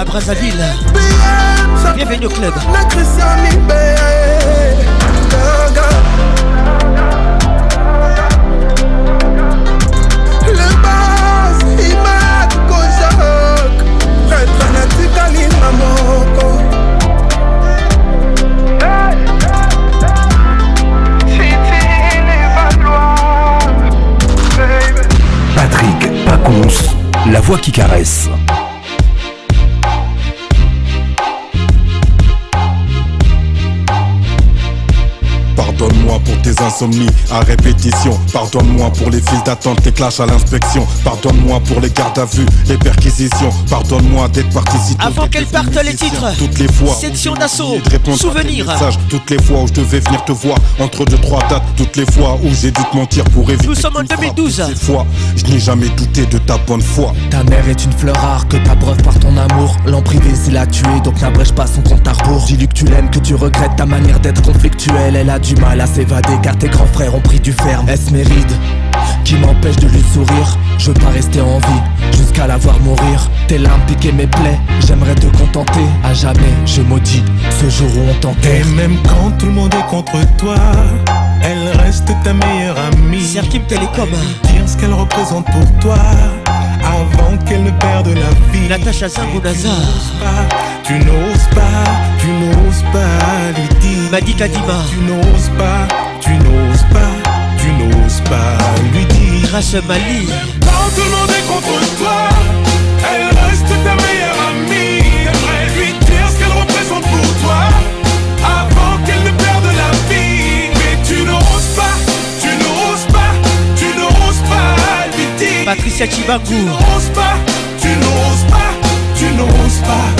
Après sa ville, BM, ça au club. La crise Le bas, il m'a cousu. Un banal de Titanim, un monto. Cité, il est pas loin. Patrick, pas conce, la voix qui caresse. insomnie à répétition. Pardonne-moi pour les files d'attente, les clashs à l'inspection. Pardonne-moi pour les gardes à vue, les perquisitions. Pardonne-moi d'être participant. Avant qu'elle parte les titres, toutes les fois. Section d'assaut, souvenir. toutes les fois où je devais venir te voir, entre deux, trois dates, toutes les fois où j'ai dû te mentir pour éviter. Nous sommes en 2012. fois, je n'ai jamais douté de ta bonne foi. Ta mère est une fleur rare que t'abreuves par ton amour. L'en privé, c'est la tuer, donc n'abrège pas son compte à rebours. Dis-lui que tu l'aimes, que tu regrettes ta manière d'être conflictuelle. Elle a du mal à s'évader tes grands frères ont pris du ferme Est-ce mes rides qui m'empêchent de lui sourire Je veux pas rester en vie jusqu'à la voir mourir Tes larmes piquaient mes plaies, j'aimerais te contenter À jamais je maudis ce jour où on t'enterre Et même quand tout le monde est contre toi elle reste ta meilleure amie. Serkip Télécom. Dire ce qu'elle représente pour toi avant qu'elle ne perde la vie. Natacha à Tu n'oses pas, tu n'oses pas, tu n'oses pas lui dire. Tu n'oses pas, tu n'oses pas, tu n'oses pas lui dire. à à Mali. Quand tout le monde est contre toi, elle reste ta meilleure amie. après lui dire ce qu'elle représente pour toi avant qu'elle ne perde la vie. Mais tu n'oses pas, tu n'oses pas, tu n'oses pas lui dire. Patricia Chibakou, Tu n'oses pas, tu n'oses pas, tu n'oses pas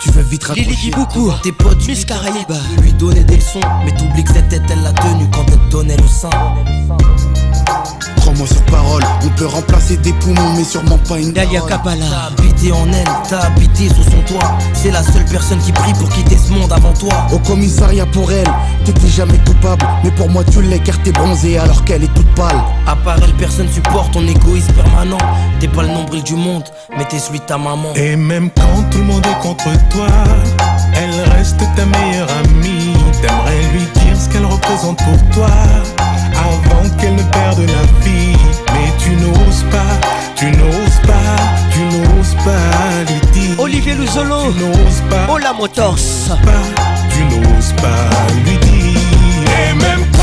tu veux vite raccrocher beaucoup tes potes Miss Caraïbes. Bah, lui donner des leçons Mais t'oublies que cette tête elle l'a tenue Quand elle donnait le sein sur parole, on peut remplacer des poumons, mais sûrement pas une Dalia Kabbalah. T'as en elle, t'as habité sous son toit. C'est la seule personne qui prie pour quitter ce monde avant toi. Au commissariat pour elle, t'étais jamais coupable. Mais pour moi, tu l'es car t'es bronzé alors qu'elle est toute pâle. À part elle, personne supporte ton égoïsme permanent. T'es pas le nombril du monde, mais t'es celui de ta maman. Et même quand tout le monde est contre toi, elle reste ta meilleure amie. T'aimerais lui dire ce qu'elle représente pour toi avant qu'elle ne perde la vie. Mais tu n'oses pas, tu n'oses pas, tu n'oses pas lui dire. Olivier Luzolo, tu n'oses pas. oh Motors, tu n'oses pas, tu n'oses pas lui dire.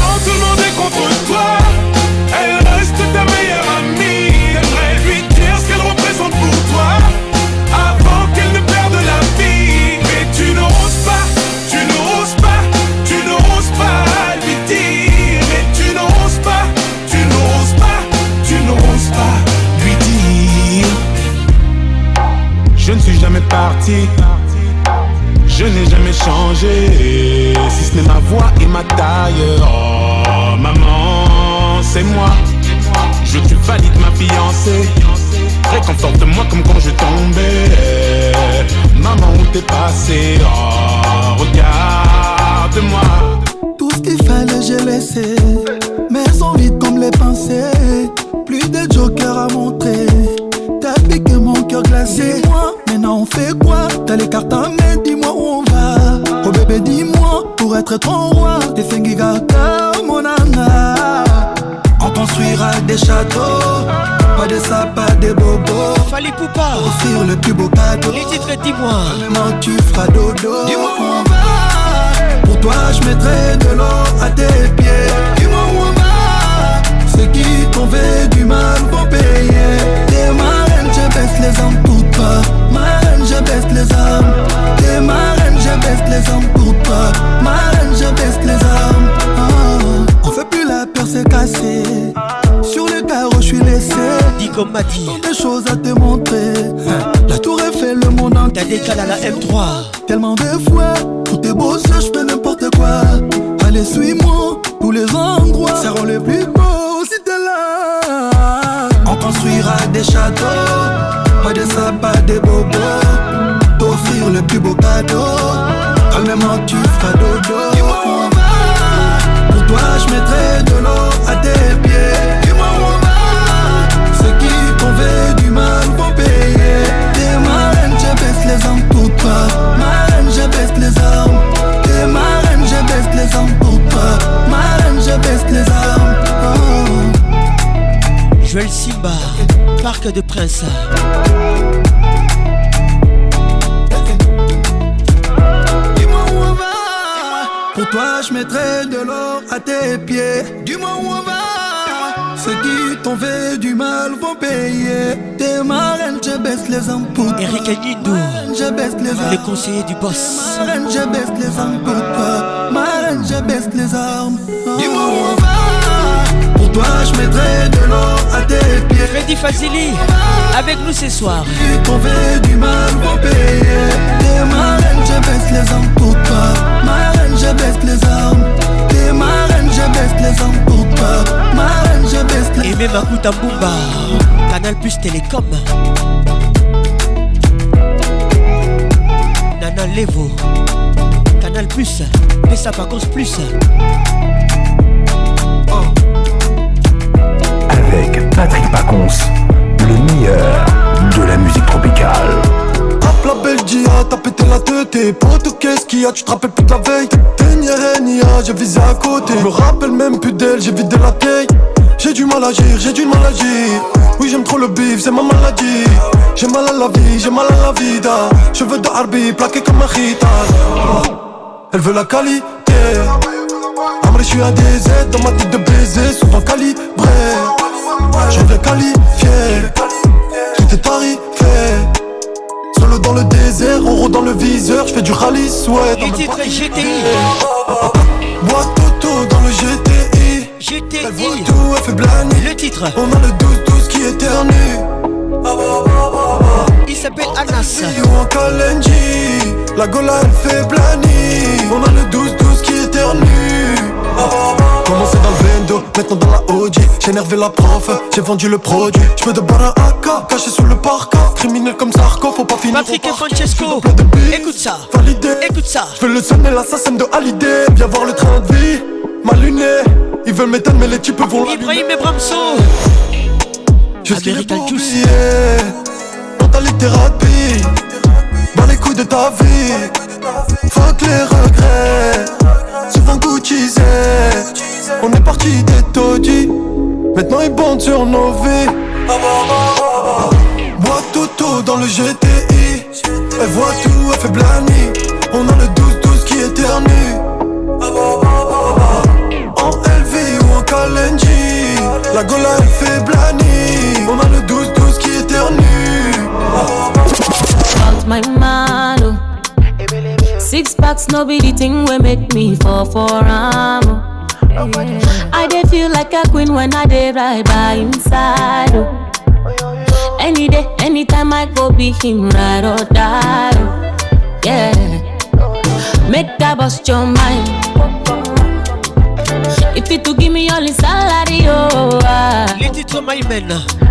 parti. Je n'ai jamais changé, si ce n'est ma voix et ma taille. Oh maman, c'est moi. Je te valide ma fiancée. Réconforte-moi comme quand je tombais. Maman, où t'es passé Oh, regarde-moi. Tout ce qu'il fallait, j'ai laissé. Mais envies comme les pensées. Plus de joker à montrer. T'as que mon cœur glacé. moi on fait quoi T'as les cartes en main, dis-moi où on va Oh bébé, dis-moi, pour être ton roi T'es Fengigata, mon nana On construira des châteaux Pas de sapins, des bobos Pour pas Offrir le plus beau cadeau Les titres, dis-moi Vraiment, tu feras dodo Dis-moi où on va Pour toi, je mettrai de l'or à tes pieds Dis-moi où on va Ceux qui t'en fait du mal vont payer Des marraines, je baisse les hommes pour toi je baisse les hommes. T'es ma reine, je baisse les hommes pour toi. Ma reine, je baisse les hommes. Oh. On fait plus la peur, c'est cassé. Sur le carreau, je suis laissé. Dis comme ma choses à te montrer. Hein. La tour est fait, le monde entier. T'as décalé à la M3. Tellement de fois, Tout est beau ça je fais n'importe quoi. Allez, suis-moi, tous les endroits seront les plus beaux si t'es là. On construira des châteaux, pas de sapats, des bobos le plus beau cadeau. Quand même tu feras dodo. Dis-moi où on va. Pour toi, je mettrai de l'eau à tes pieds. Dis-moi où on va. Ceux qui t'ont fait du mal vont payer. T'es ma reine, je baisse les hommes pour toi. Ma reine, je baisse les hommes. T'es ma reine, je baisse les hommes pour toi. Ma reine, je baisse les hommes. Oh. Joël Simba, Parc de presse toi, je mettrai de l'or à tes pieds. Du moins où on va. Ceux qui t'ont fait du mal vont payer. T'es marraine, je baisse les impôts. Eric Aguindo, je baisse les impôts. Le conseiller du boss. Marraine, je baisse les impôts. Marraine, je baisse les armes. Du moins où on va. Toi je mettrai de l'or à tes pieds Freddy Fazili avec nous ce soir Qu'on fait du mal pour payer T'es ma reine je baisse les hommes pour toi Ma reine je baisse les armes. T'es ma reine je baisse les hommes pour toi Ma reine je baisse les hommes ma Makuta Mbumba Canal Plus Télécom Nana lévo, Canal Plus Pessa Pagos Plus Patrick Pacons, le meilleur de la musique tropicale. Rap la Belgique, t'as pété la tête, Pour tout qu'est-ce qu'il y a, tu te rappelles plus de la veille T'es ni RNIA, j'ai visé à côté, je me rappelle même plus d'elle, j'ai vidé la tête J'ai du mal à agir, j'ai du mal à agir Oui j'aime trop le bif, c'est ma maladie J'ai mal à la vie, j'ai mal à la vida veux de Harbi, plaqué comme un gitane oh, Elle veut la qualité Amri, je suis un des dans ma tête de baiser, souvent calibré je viens qualifié, Tout est tarifé Solo dans le désert, euro dans le viseur j'fais du rallye, ouais dans le GTI Bois Toto dans le GTI GTI Elle voit tout, elle fait blani Le titre On a le 12-12 qui éternue Il s'appelle Anas ou en Kalenji La gola elle fait blani On a le 12-12 qui éternue Commencé dans le bando, maintenant dans la Audi J'ai énervé la prof, j'ai vendu le produit Je de barrer un AK, caché sous le parc Criminel comme Sarko, faut pas finir Patrick et Francesco, écoute ça, validé Écoute ça, je veux le sonner, l'assassin de Hallyday Viens voir le train de vie, ma lunée Ils veulent m'étonner mais les types vont l'allumer Ibrahim et Bramso Je suis American Juice Mentalité rapide Dans les couilles de ta vie Fuck les regrets souvent cotisé. On est parti des taudis, maintenant ils bondent sur nos vies. Moi Toto dans le GTI, elle voit tout, elle fait blani. On a le 12-12 qui éternue. En LV ou en Kalenji, la gola elle fait blani. On a le 12-12 qui éternue. my man Six packs no be the thing we make me fall for am. Um. Yeah. I dey feel like a queen when I dey ride by inside. Oh. Any day, anytime I go be him ride or die. Oh. Yeah, make that bust your mind. If you to give me all his salary, oh. Ah. Lead it to my men. Ah.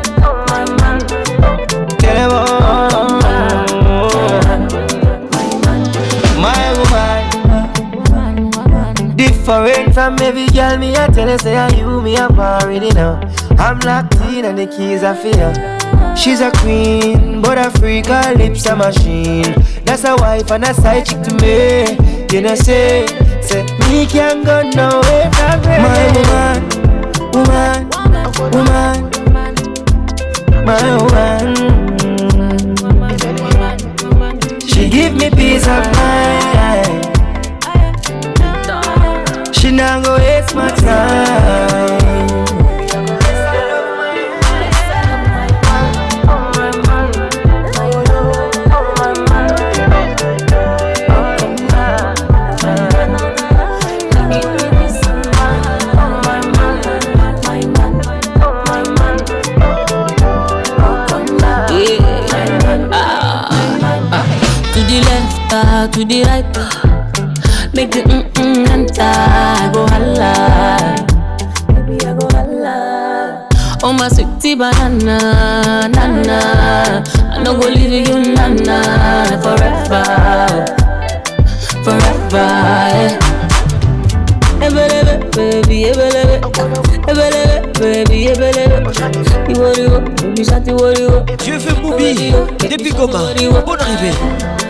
Foreign from every girl, me I tell her say I you me I'm already now. I'm locked in and the keys are fear. She's a queen, but a freak, her lips a machine. That's a wife and a side chick to me. You know say, say me can't go nowhere from her. My woman, woman, woman, my woman. She give me peace of mind. my time. To the left, uh, to the right, uh, make the mm mm I go holla. Baby, I go holla. Oh my sweetie banana, nana. I no go leave you, nana, forever, forever. Baby, baby, baby, ebelebe, ebelebe, baby, ebelebe. Iworiwo, baby, shati woriwo. Dieu fait Boubi, oh, depuis Goma, oh. bonne arrivée.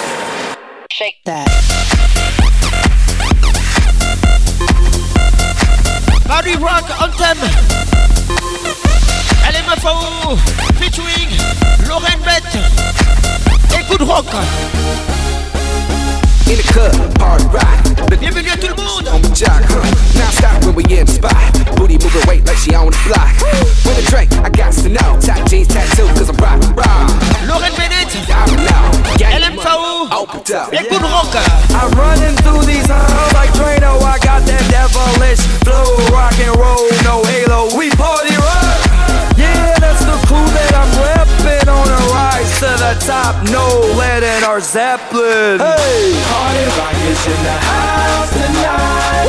shake that. Body Rock on Anthem. LMFAO featuring Lauren Bette. Écoute rock. in the club, hard rock. Bienvenue à tout le monde! On the jock, huh? Now stop when we in the spot. Booty moving weight like she on the block. With a drink, I got to know. Tight jeans, tattoo, cause I'm rock, rock. Lauren Bennett! I'm now. LMFAO! Open up. Bien cool rock! I'm running through these halls like Trano. I got that devilish flow. Rock and roll, no halo. We party rock! Yeah, that's the crew that I'm repping on the ride. to the top, no Lennon in our Zeppelin. Hey! Party rock is in the house tonight.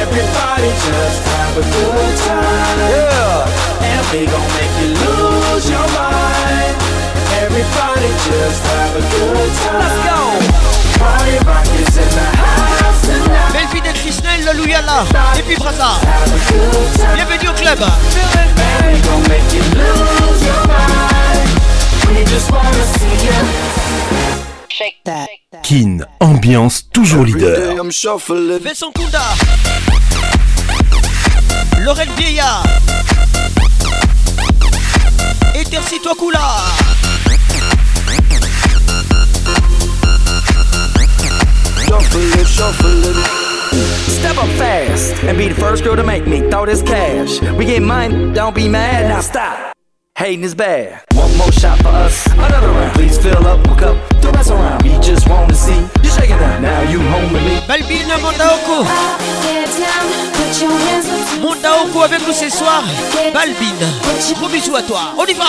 Everybody just have a good time. Yeah! And we gon' make you lose your mind. Everybody just have a good time. Let's go! Party rock is in the house tonight. Belle fille de Christelle, Loulou et puis Brassard Bienvenue au club. And we gon' make you lose your mind. Kin, ambiance toujours leader. Vincent Kunda, Laurel Vieillard, Etercito Tokula. Shuffle Step up fast and be the first girl to make me throw this cash. We get mine, don't be mad, now stop. Hating is bad. One more shot for us. Another round. Please fill up, my cup. Don't mess around. We just want to see you shaking up. Now you home with me. Balbina Mondaoku. Mondaoku avec nous ce soir. Balbina. Gros bisous à toi. On y va.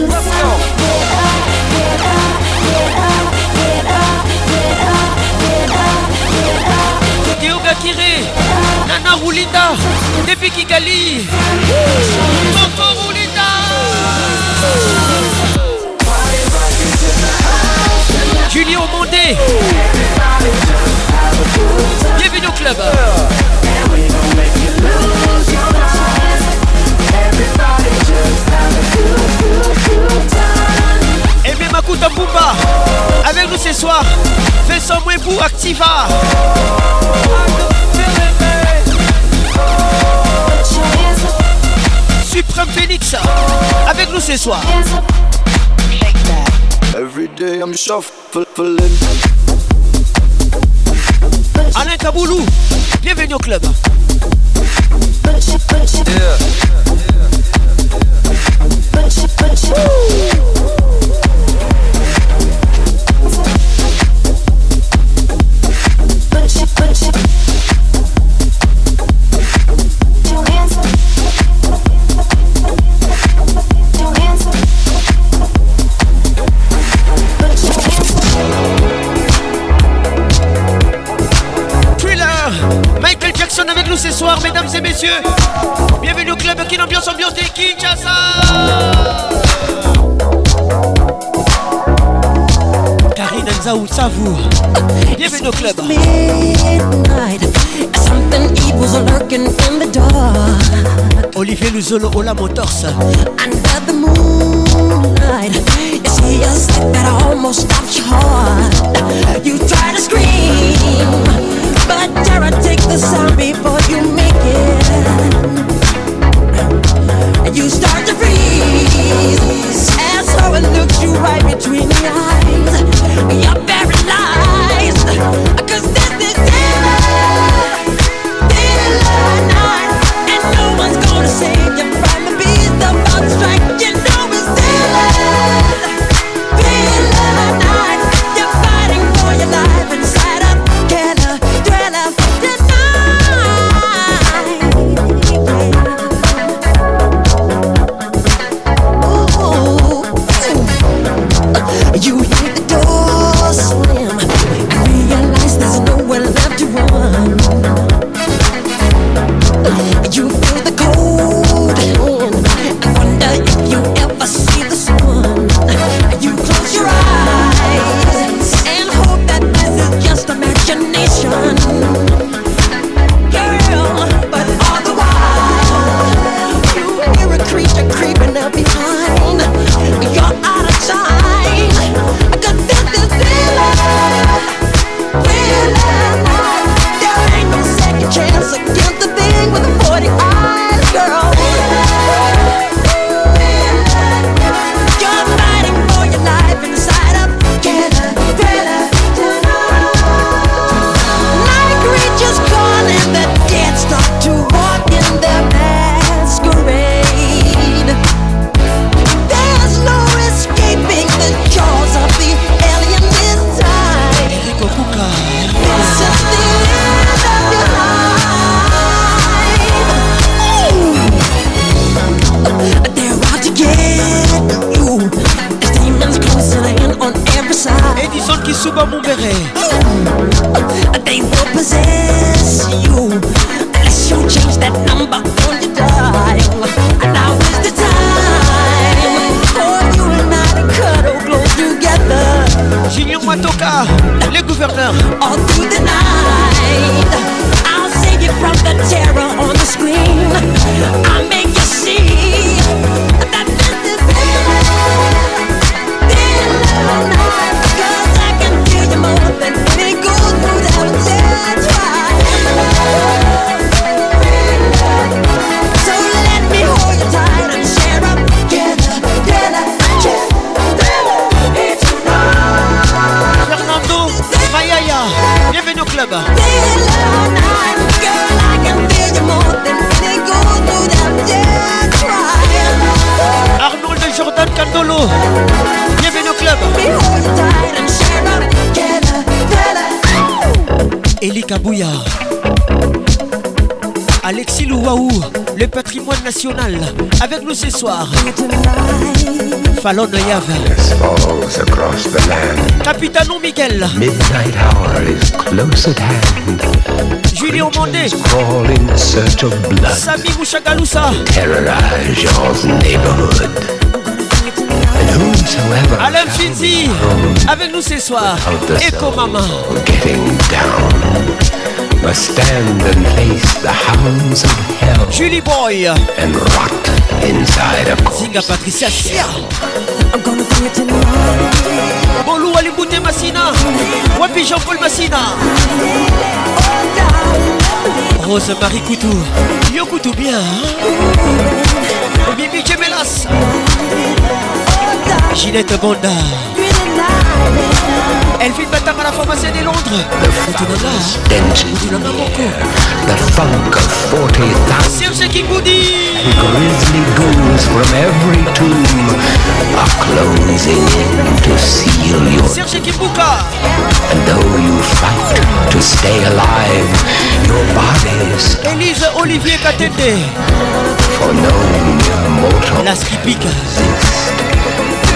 Woo! Théoga Kiré, Nana Roulinda, depuis Kigali, Coco Roulinda. Julien Mondé, bienvenue au club. Makuta pas. avec nous ce soir. Fais moins pour Activa. Supreme Phoenix avec nous ce soir. Alain Kaboulou, bienvenue au club. Michael Jackson avec nous ce soir mesdames et messieurs Bienvenue au club qui l'ambiance ambiance des Kinshasa Zaou savoure. Bienvenue au club. Midnight, something evil's lurking in the dark. Olivier Luzolo, Ola Motors. Under the moonlight, you see a stick that almost stops your heart. You try to scream, but Tara, take the sound before you make it. You start to freeze you right between the eyes. You're patrimoine national. Avec nous ce soir, Fallon land Capitano Miguel. Midnight hour is close at hand. Julien Mandé call in search of blood. Sami Mouchakaloussa. Terrorize your neighborhood. Alain Finzi, avec nous ce soir, Echo Mama. Getting down must stand and face the hounds of hell. Julie Boy and rot inside a Singa Patricia Sia. I'm gonna do it Massina. Wapi Jean-Paul Massina. Rose Marie Coutou. Yo Coutou bien. Hein. Bibi Chemelas. Ginette Bonda. Elvin Batama, la formation des Londres. The funk of 40,000. Serge Kikboudi. Grizzly goons from every tomb are closing in to seal your. Serge Kibuka. And though you fight to stay alive, your body is. Elise Olivier Katete. For no mortal. La Skipica.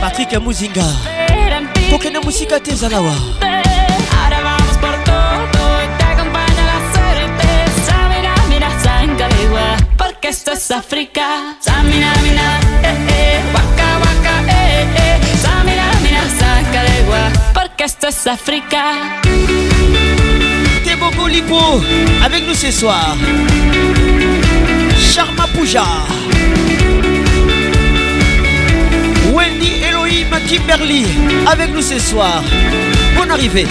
patrik muzinga kokende mosika te ezala wa Porque esto es África. Samina, mina, eh, eh, waka, waka, eh, eh. Samina, mina, saca de gua. Porque esto es África. Tebo Colipo, avec nous ce soir. Charma Pouja. Kimberly avec nous ce soir. Bonne arrivée.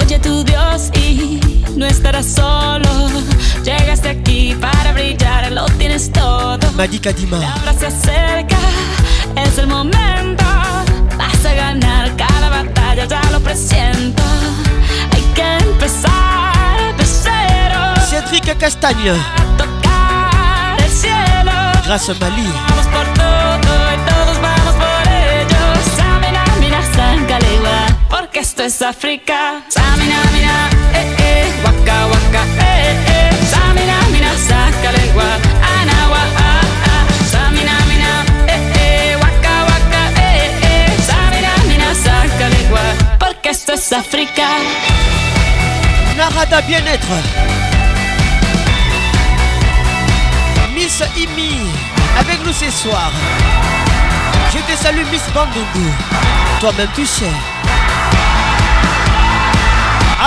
Oye tu Dios y no estarás solo. Llegaste aquí para brillar, lo tienes todo. Madi Kadima. La se acerca, es el momento. Vas a ganar cada batalla, ya lo presiento. Hay que empezar de cero. Cédric Castagne. A tocar el cielo. Grâce Mali. que esto Samina, mina, eh, eh, waka, waka, eh, eh. Samina, mina, saca lengua, anagua, ah, ah. Samina, mina, eh, eh, waka, waka, eh, eh. Samina, mina, saca lengua, porque esto Narada Bien-être. Miss Imi, avec nous ce soir. Je te salue Miss Bandungu. Toi-même tu sais.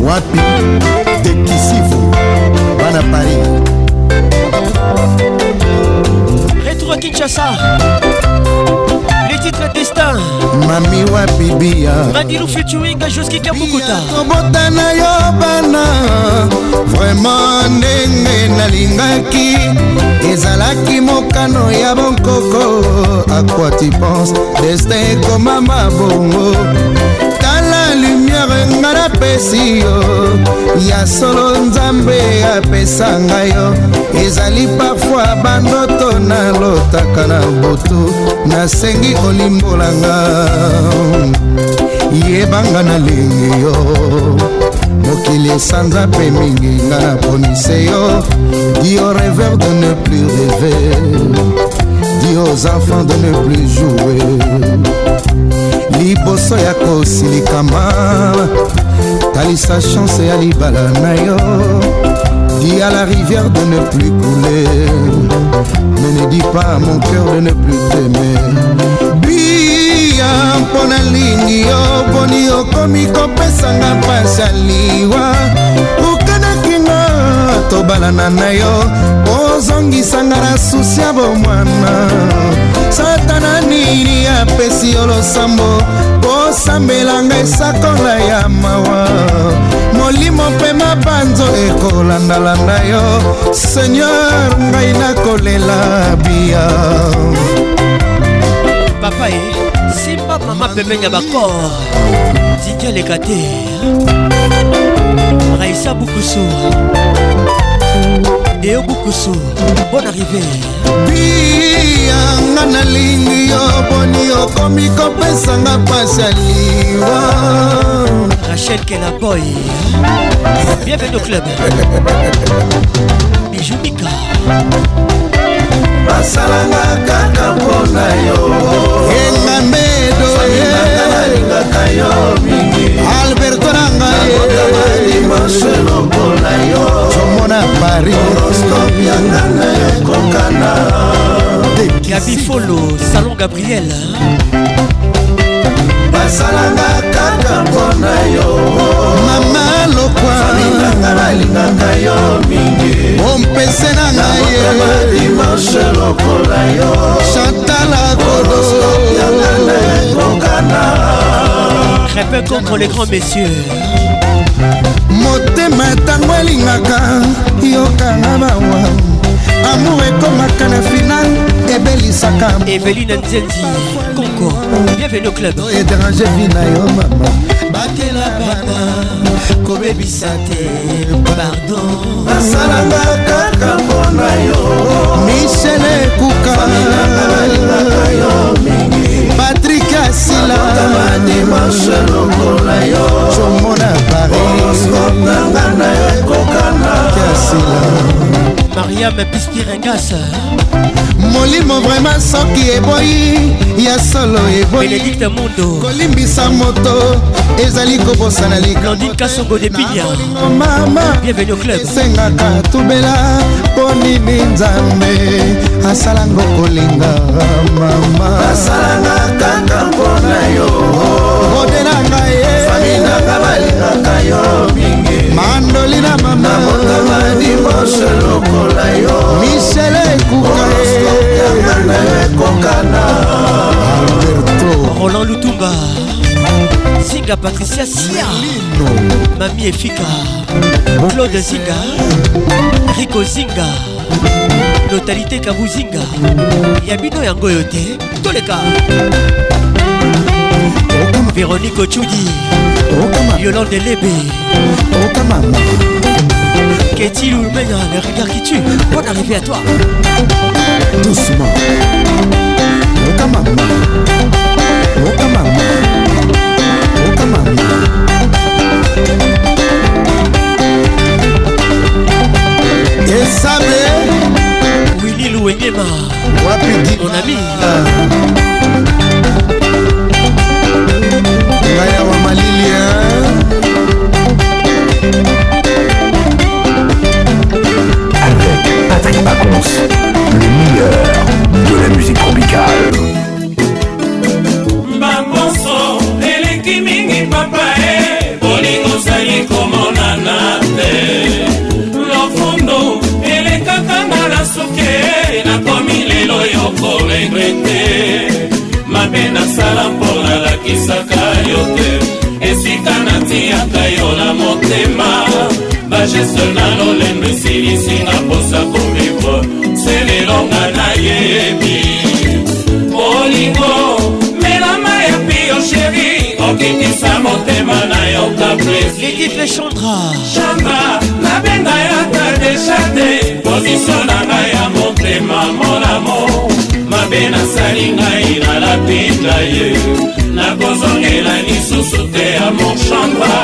wapi dekisivu bana paris retour à kinshasa les titres destin mami wapi bia madilu featuring joski kabukuta kobota na yo bana vraimen ndenge nalingaki ezalaki mokano ya bonkoko akwati pense destin ekomama bongo napesi yo ya solo nzambe apesa ngai yo ezali parfoi bandoto nalotaka na butu nasengi kolimbolanga yebanga nalingi yo mokili esanza mpe mingi nga naponise yo dio reveur de ne plus rêver dis aux enfants de ne plus jouer liboso ya kosilikama Talissa Chance et Ali Balanayo Dis à la rivière de ne plus couler Mais ne dis pas à mon cœur de ne plus t'aimer Bia mpona lingi yo boni okomi kopesanga mpasi aliwa ukanakinga tobalana na yo ozongisanga na susi ya bomwana satana nini apesi yo losambo asambelanga esakola ya mawa molimo mpe mabanzo ekolandalanda yo seigneur ngai nakolela bia papa e simba mama pembeni ya bakor didie leka te raisa bukusu eo bukusu bon arrivé biyanga nalingi yo boni okomi kopesanga pasi ya liwa rachel kelaboy bienvenu au club bijumika basalanga kaka mpona yo engambedo alingaka yo mingi alberto nanga tomona eh. parisgabi folo salon gabriel basalanga kaka mpona yo mama lokwanga balinganga yo mingi ompese na ngayedimanche eh. lokola yo chantal agolo yangana ekokana eh, un peu contre les grands messieurs motema ntango elingaka yokanga bawa amour ekomaka na final ebelisaka eveline nzenzi conco bienvenue au club édrange vi na yo mama bakela bana kobebisa te pardon basalanga kaka mpona yo michel ekuka yo mingi patri silaotama dimanche lokola yo comona parisnanga na yo ekokana asila mariam biskirengas molimo vraimen soki eboyi ya solo eboyibenedikte mondo kolimbisa moto ezali kobosana likamboesengaka tubela mpo nini nzambe asalango kolinga mamasalanga kaka mpona yo odelanga ye eh. familanga balingaka yo mingi mandoli na mamamotama dimanche lokola yo misele ekukaana yo ekokana alberto roland lutumba zinga patricia sia mami efika claude zinga rico zinga notalité kabuzinga ya bino yango oyo te toleka Véronique Ochudi oh, Yolande Lebe Qu'est-il oh, ou le regard qui tue Bonne arrivée à toi Doucement Okamama Okamama Okamama esabe wilili wenyema mon ami ah. Eh? avec Patrick Baconce, le meilleur de la musique tropicale. nakokisaka yo te esika natiaka yo na motema bageste na lolendo esilisinga mposa komivre selelonga nayebi bolingo okitisa motema na yo kablesikipe chandra chandra nabenga yo tadesha te pozisio na ngai ya motema monamo mabe nasali ngai na lapinda ye nakozongela lisusu te ya monchandra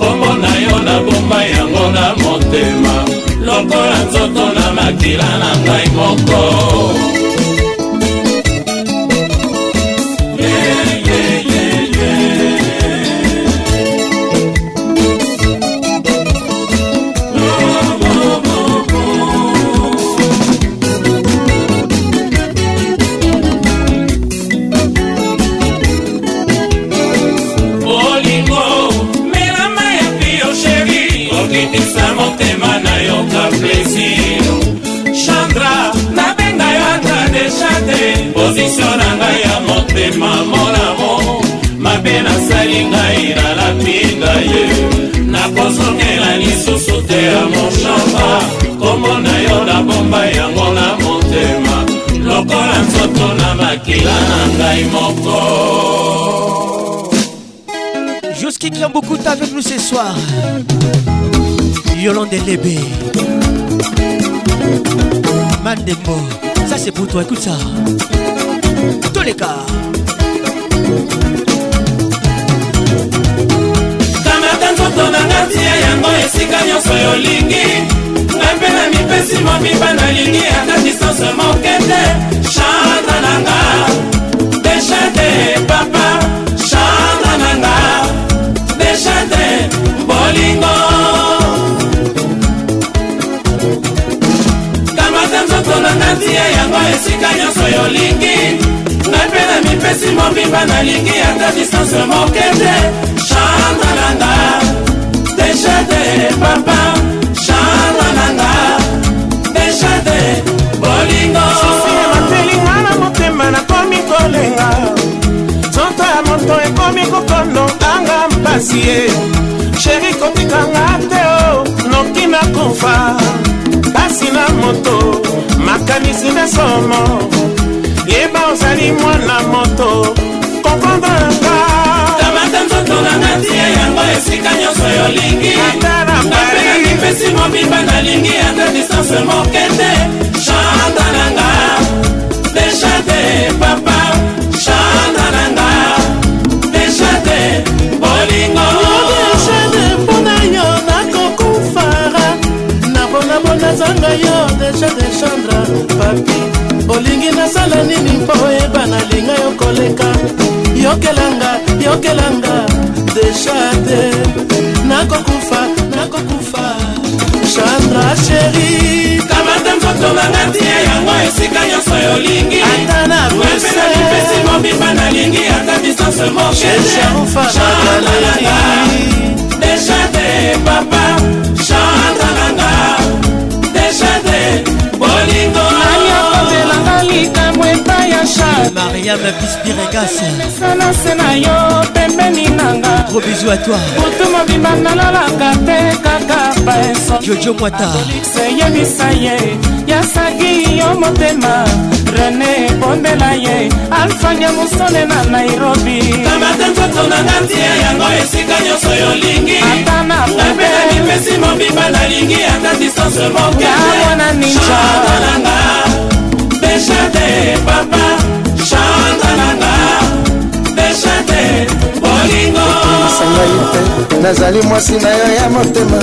kombo na yo nabomba yango na motema lokola nzoto na makila na ngai moko ngai moko Joski Kiambokuta avec nous ce soir Yolande Lebe Mandembo Ça c'est pour toi, écoute ça Tous les cas kamata nzoto nanga tia yango esika nyonso yolingi ngai mpe na mipesi mobimba nalingi ata distance moke te chanta nanga ye papa changa nanga dechante bolingo kamata nzoto nanga ntia yango esika nyonso yolingi ngai mpe na mipesi mobimba nalingi ata distance moke te changa nanga dechante papa bono anga mpasi ye sheri kotikanga te o noki nakufa pasi na moto makanisi na somo yeba ozali mwana moto komprendreka tamata nzoto nanga tie yango esika nyonso yolingi napesi mobimba nalingi ata distance moke te chanta nanga deja depa nanga yo deja dechandra papi olingi nasala nini mpo oyeba nalinga yo koleka yokelanga yokelanga deja te nakokufa nakokufa chandra sheri kamata nzoto nanga tie yango esika nyonso yolingi ata na pesa mipesi mobimba nalingi ata distance mokeshaufanaaa deja te papa chandra mariam bispiregasmesanase na yo pembeni nanga gros bisou à toi butu mobimba nalalaka te kaka paeso jojo mwata yebisa ye yasaki yo motema rene bondela ye alfanya mosole na nairobi tamate nzoto na ngatia yango esika nyonso yolingi ata na napeanipesi mobimba nalingi ata distance mokeawana ninjaananga dejade papa na yo te nazali mwasi na yo ya motema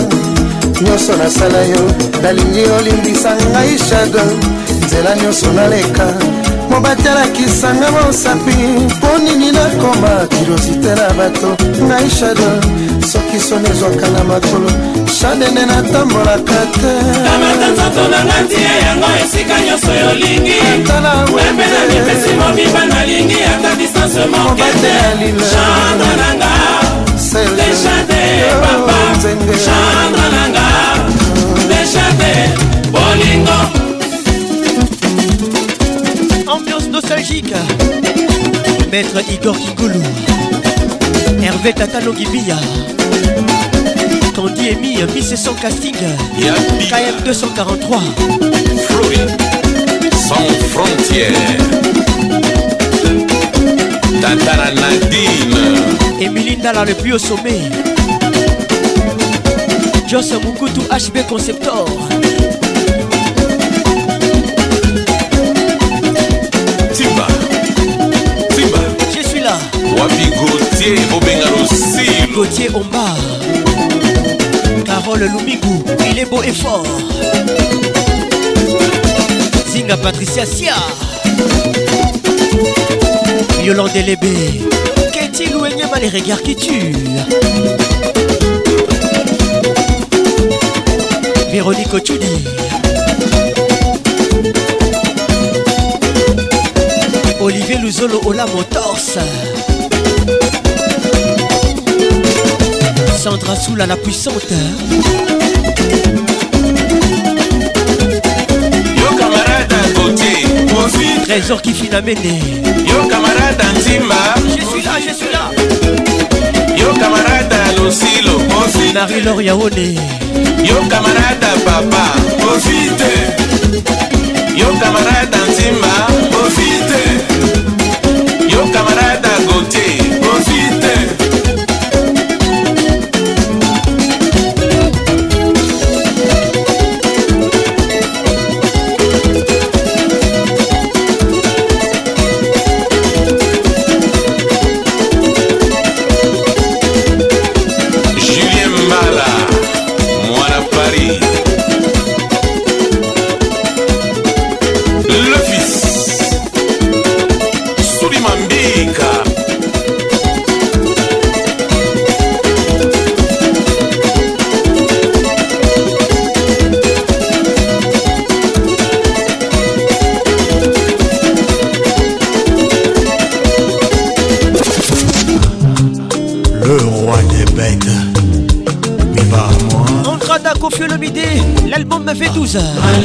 nyonso nasala yo nalingi olimbisa ngai shado nzela nyonso naleka mobati alakisanga mosapi mpo nini nakoma kilosite na bato ngai shado soki soni ezwaka na makolo shade nde natambolaka te kamata nzoto nanga ntie yango esika nyonso yolingi atalaepena mipesi mobimba nalingi ata distancemoke te shado nanga papa bolingo ambiance nostalgique maître igor kikoulou hervé Tatalo Candy Emi, Miss et son casting KM 243 Floyd sans frontières tantana nadine émilie ndala le plus au sommeil jos mukutu hb conceptor timba timba je suis là wapi gautier bobenga losilo gautier omba carole lumingu il est beau et fort zinga patricia sia Yolande Lébé. Qu'est-il ou les regards qui tuent Véronique Ochudi. Olivier Luzolo Ola Motorse. Sandra Soula la puissante. côté profite trésor qui finamene yo camarade antimba je suis là je suis là yo camarade losilo profite marie laure yaone yo camarade papa profite yo camarade antimba profite yo camarade côté loser.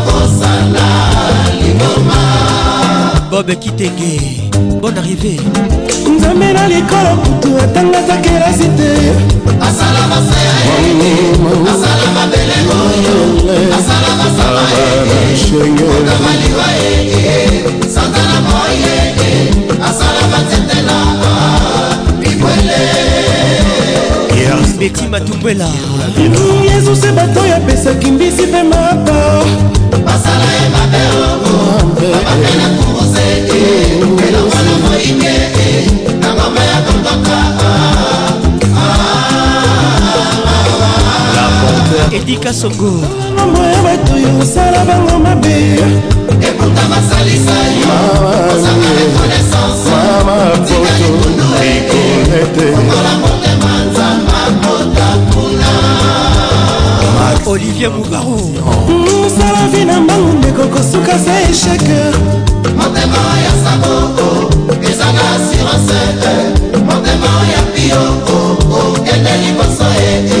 robe kitenge bon arrivé nzambe na likolo kutu atangata kelasi te asala masayaaasala mabele moyo asala masama ota maliwa ee santana moye asala matetela bibwele beti matumbwela yesu se bato oyo apesaki mbisi mpe mapa basala ye mabe oo dika songo ya bato yosala bango mabe ekuta basalisa yomama poto ekolete olivier mubaro salavi na mbangu ndeko kosuka za esheke motema ya saboko ezanga assurance motema ya pio okende liboso ee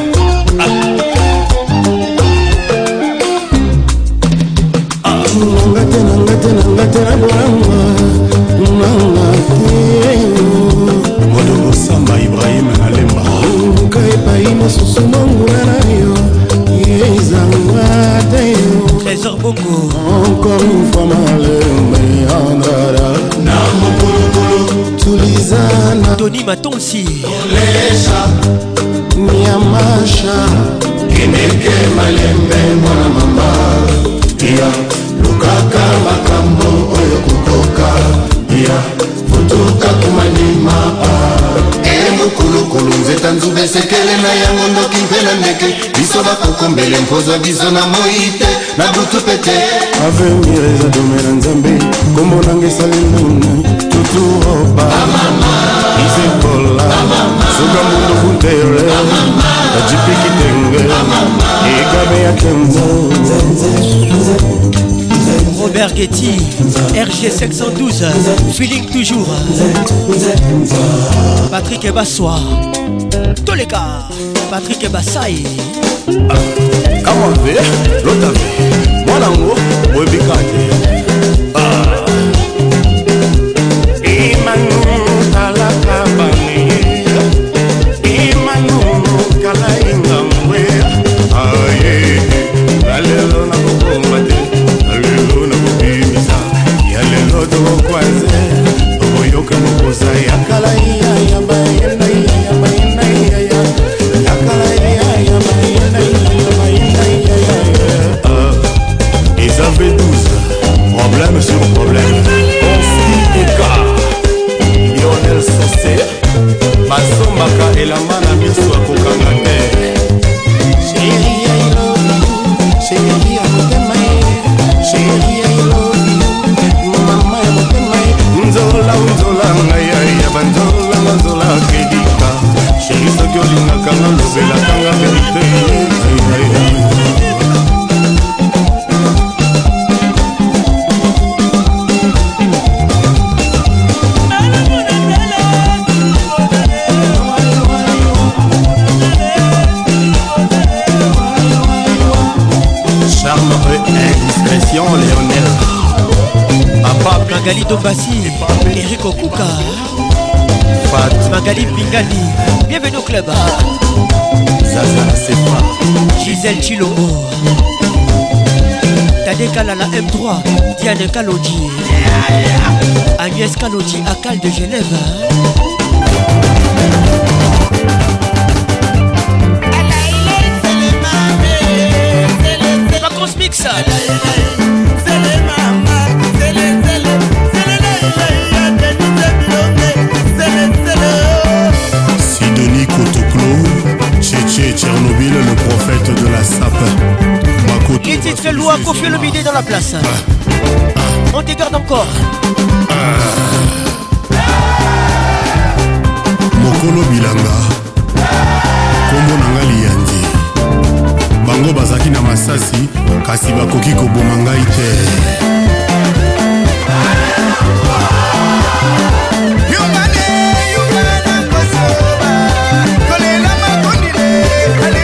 Anthony Matonsi Olesha Niamasha Kineke malembe mwana mama Ya lukaka makambo oyo kokoka Ya futuka kumanima mokulukulu nzeta nzube esekele na yango ndoki mpe na ndeke biso bakokombele mpozwa biso na moi te na butu mpe te avenir eza dome na nzambe nkombo nanga esaleli na ngai tuturopa amama nzekola suka mbundu kutere ajipikitenge egabe ya tembo Robert Getty, RG 712, feeling toujours. Patrick Ebassois, tous les gars, Patrick Ebassaï. Ah, Kawabe, l'autre, moi l'ango, moi bikaki. Ah. facile Eric Okuka, Magali Pingani, bienvenue au club. Zaza, c'est pas. Gisèle Chilombo. Tade Kalala M3, Diane Kalodi, Agnès à Akal de Genève. Vacances Mix. quelle loi Kofi le midi dans la place ah, ah. On te garde encore mokolo bilanga kombo na ngai liyangi bango bazalaki na masasi kasi bakoki koboma ngai te yungane yungana kosoba kolela makondile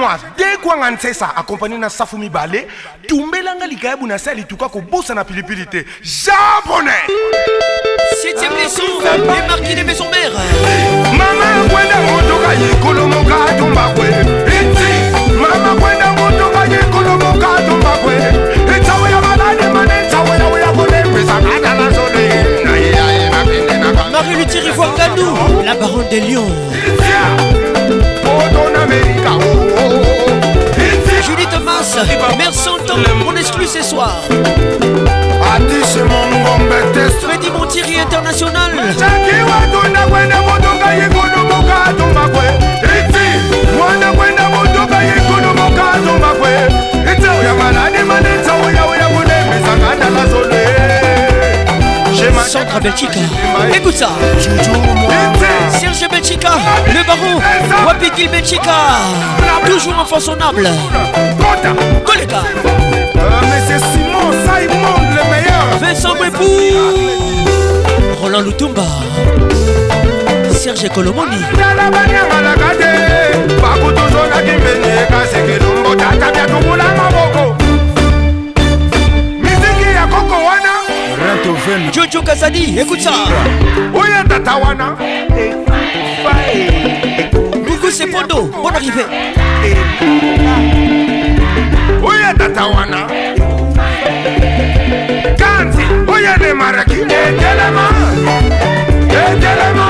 mwaza nde kwanga ntsesa akompagne na safu mibale tumbelanga likayabu na se ya lituka kobosana pilipili te jabone Septième ah, leçon, démarquer les maisons mères. Maman, kwenda motoka yekolo moka tomba kwe. Eti, mama kwenda motoka yekolo moka tomba kwe. Etsawe ya balane mane, etsawe ya oya kone pesa mata na zone. Marie-Luthier Ivoire Ganou, la baronne des lions. Eti, Mère Santan, on exclut ce soir. Atis Mongombe Test. Petit Montieri International. Chaki Watunda Wenda Motoka Yekono Moka Tumakwe. Iti Wanda Wenda Motoka Yekono Moka Tumakwe. Ita Uyamana Nimani Ita Uya Uya Kune Mizangana Lazole. Centre Belchica. Écoute ça. Serge Belchica, le baron. Wapiti Belchica. Toujours en façonnable. coléca. Mais c'est Simon Simon le meilleur. Vincent Webou. Roland Lutumba. Serge Colomoni. Jojo Kazadi, écoute ça. Oya Tatawana. Coucou c'est Pondo, bonne arrivée. Oya Tatawana. Kanzi, Oya Demaraki, Etelema. Etelema.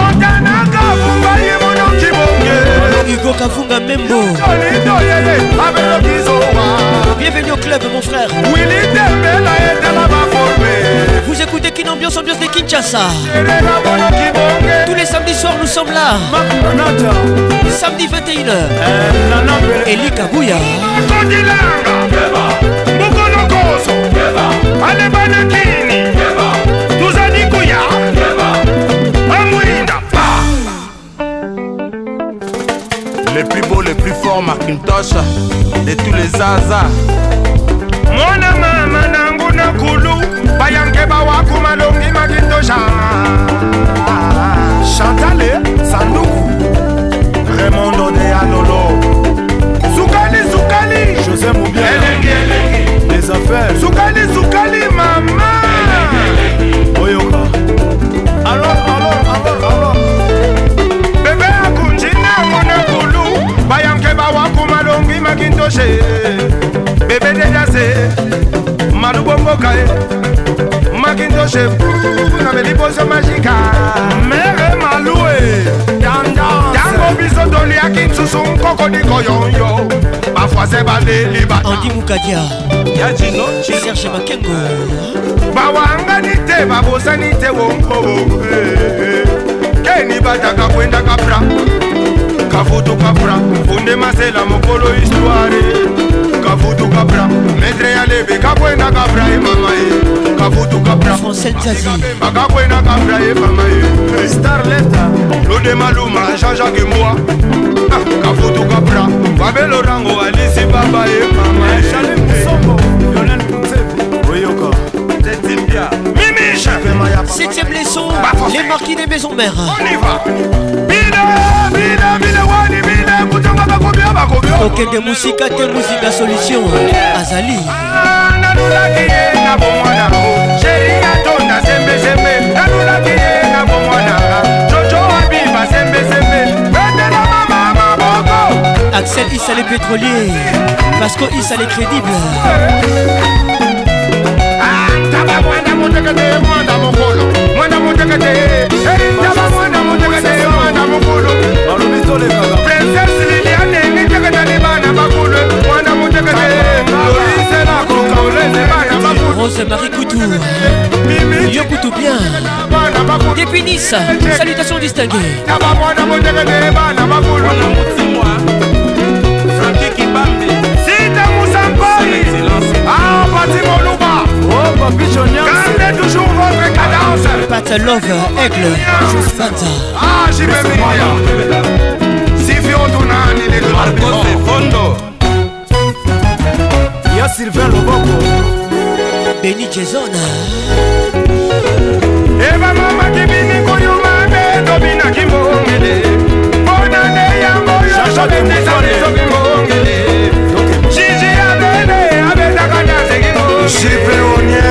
Membo Bienvenue au club mon frère Vous écoutez Kin Ambiance Ambiance de Kinshasa Tous les samedis soirs nous sommes là Samedi 21h Eli Kabouya kintosh de tous les zaza mona mama nangu na kulu bayange bawaku malongi makintosha chantale sanduku rocher bébé déjase madubongoka ye makindoshe na beliboso magika mere malue yango biso toliaki nsusu nkokodiko yonyo bafoise baleli baandimukadia serge makengo bawangani te babosani te wongo eh, eh, eh. keni bataka kwendaka pra kafutu kapra funde masela mokolo histware kafutu kapra metre ya lebe kakwenda kapra ye mama ye kafutu kapraaemba kakwenda kapra ye mama ye star lefta lode maluma jean-jacque moi ah, kafutu kapra babelo rango alisi baba ye mama oyoka Mimi, Septième leçon, les marquis des maisons mères. On y va. okende mosika te mosika solution eh, azali ah, nalulaki ye na bomwana sheri atonda sembesembe nalulaki ye na bomwana jojo abiba sembesembe betela mama maboko axel isale pétrolier pasco isale crédible ataba ah, mwana motekete mwana mokolo mwana motekete eritaba eh. mwana motekete eh. na mokulu princese liliane miteketani bana bakulu mwana motekete lorise na kongaolese bana bakulu mimiyekutu bien depuis nice salutation distinguée na bamwana motekete bana bakulu sita mosampoi aopati moluba kande toujours votre Pat Love Aigle Santa ah, Sivio Dunani le Marcos de Fondo Yo Sylvain Loboko Benny Jezona Eva mama kibini koyuma be dobina kimbongele Bona ne yango yo sobete zane sobimbongele Jiji abene abeta kanya segimongele Jipe onye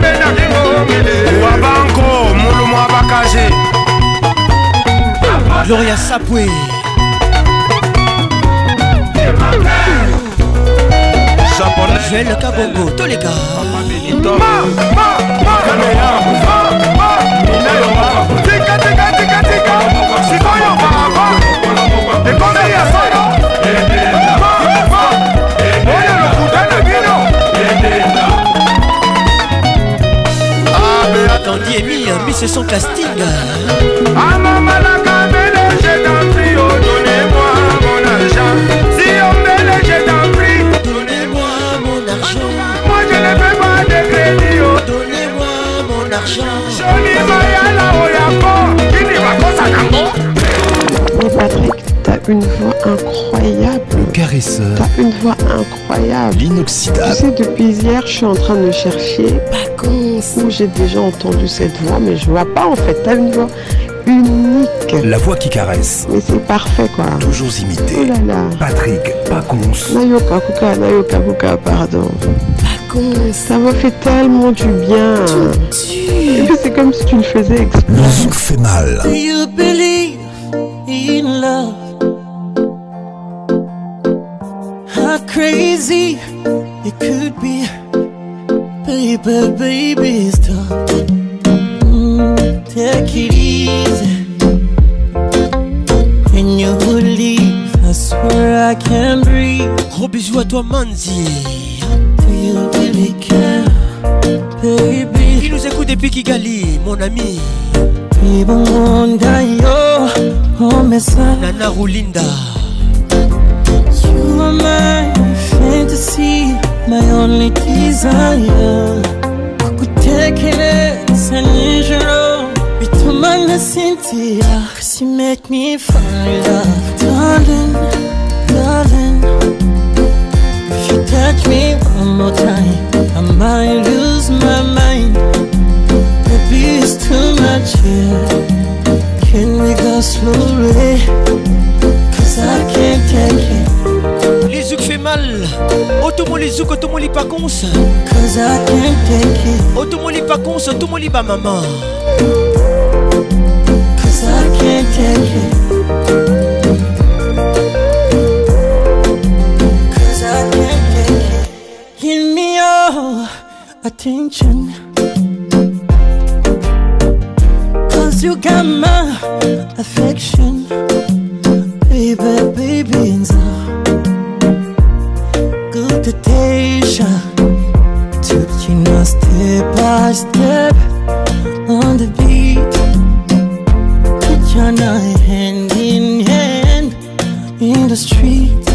abendaki mokili wabanko mulumu abakaze gloria sapwe Joël Kabongo, tous les gars. Ma, ma, ma, ma, ma, ma, ma, ma, ma, ma, ma, Jérémy, euh, mais c'est son casting. Ah, malaka, je t'en prie, oh, donnez-moi mon argent. Si on me lève, je t'en prie. Donnez-moi mon argent. Moi, je ne fais pas de crédit, oh. Donnez-moi mon argent. Johnny Mayala, oh, y'a Il n'y va pas, ça n'en Mais hein, Patrick, t'as une voix incroyable. Le caresseur. T'as une voix incroyable. L'inoxydable. Tu sais, depuis hier, je suis en train de chercher. Pas quoi où j'ai déjà entendu cette voix, mais je vois pas en fait. T'as une voix unique. La voix qui caresse. Mais c'est parfait quoi. Toujours imité. Oh là là. Patrick Pacons. Nayoka Kuka, Nayoka Kuka, pardon. Pacons. Ça m'a fait tellement du bien. Tu, c'est comme si tu le faisais exprès. fait mal. Iba Mama. hand in hand in the street.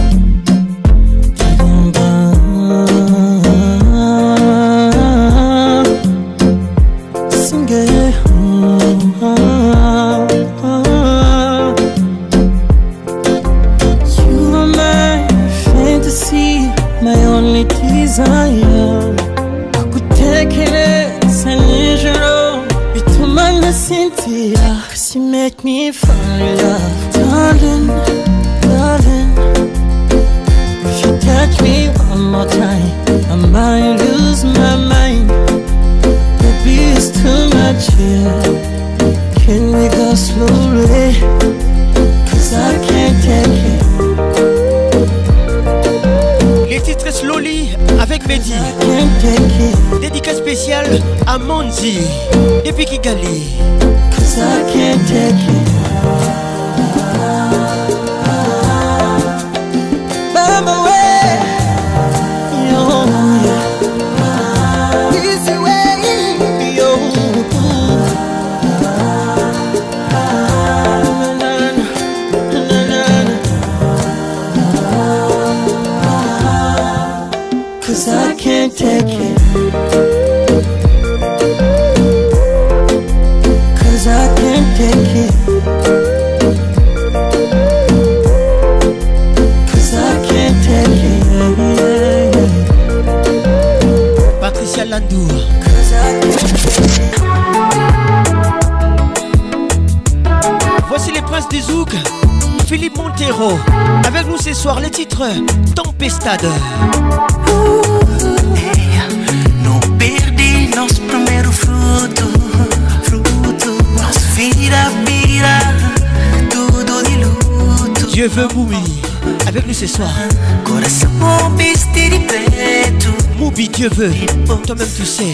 to say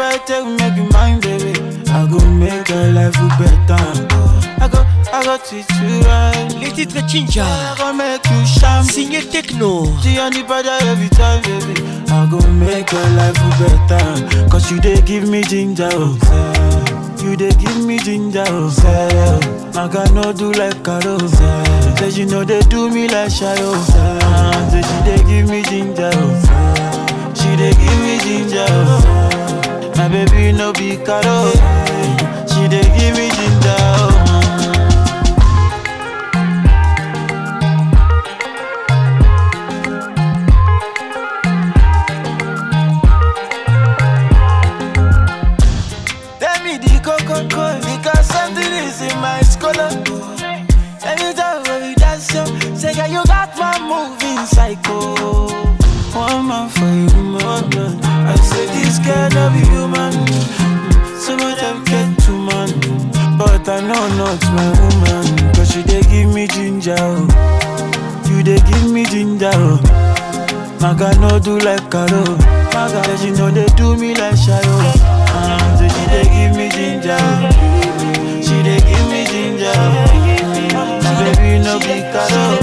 ever take make you mine, baby. I go make your life better. I go, I go treat you right. Les titres Chinja. I go make you shine. Signé techno. See anybody every time, baby. I go make your life better. Cause you dey give me ginger, oh. You dey give me ginger, oh. Say. I can no do like Carol. Say. Say you know they do me like shadow. Say. she dey give me ginger, oh. She dey give me ginger, oh. My baby no be caro. She dey give me ginger. Oh. Tell me the coco because something is in my scholar. Anytime we dance, say girl you got my moving psycho. One man for you, my more say this girl love you human Some of them get to man But I know not my woman Cause she they give me ginger oh. You they give me ginger oh. My girl no do like Caro My girl she know they do me like Shayo uh, ah, So she they give me ginger oh. She they give me ginger My baby no be Caro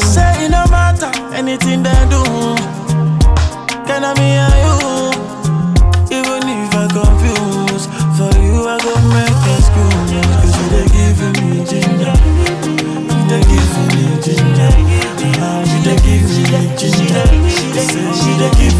say it no matter anything they do. Can I be you? Even if I confuse, for you I go make excuse. Cause you they give me ginger. You they give me ginger. You they give me ginger. She say she they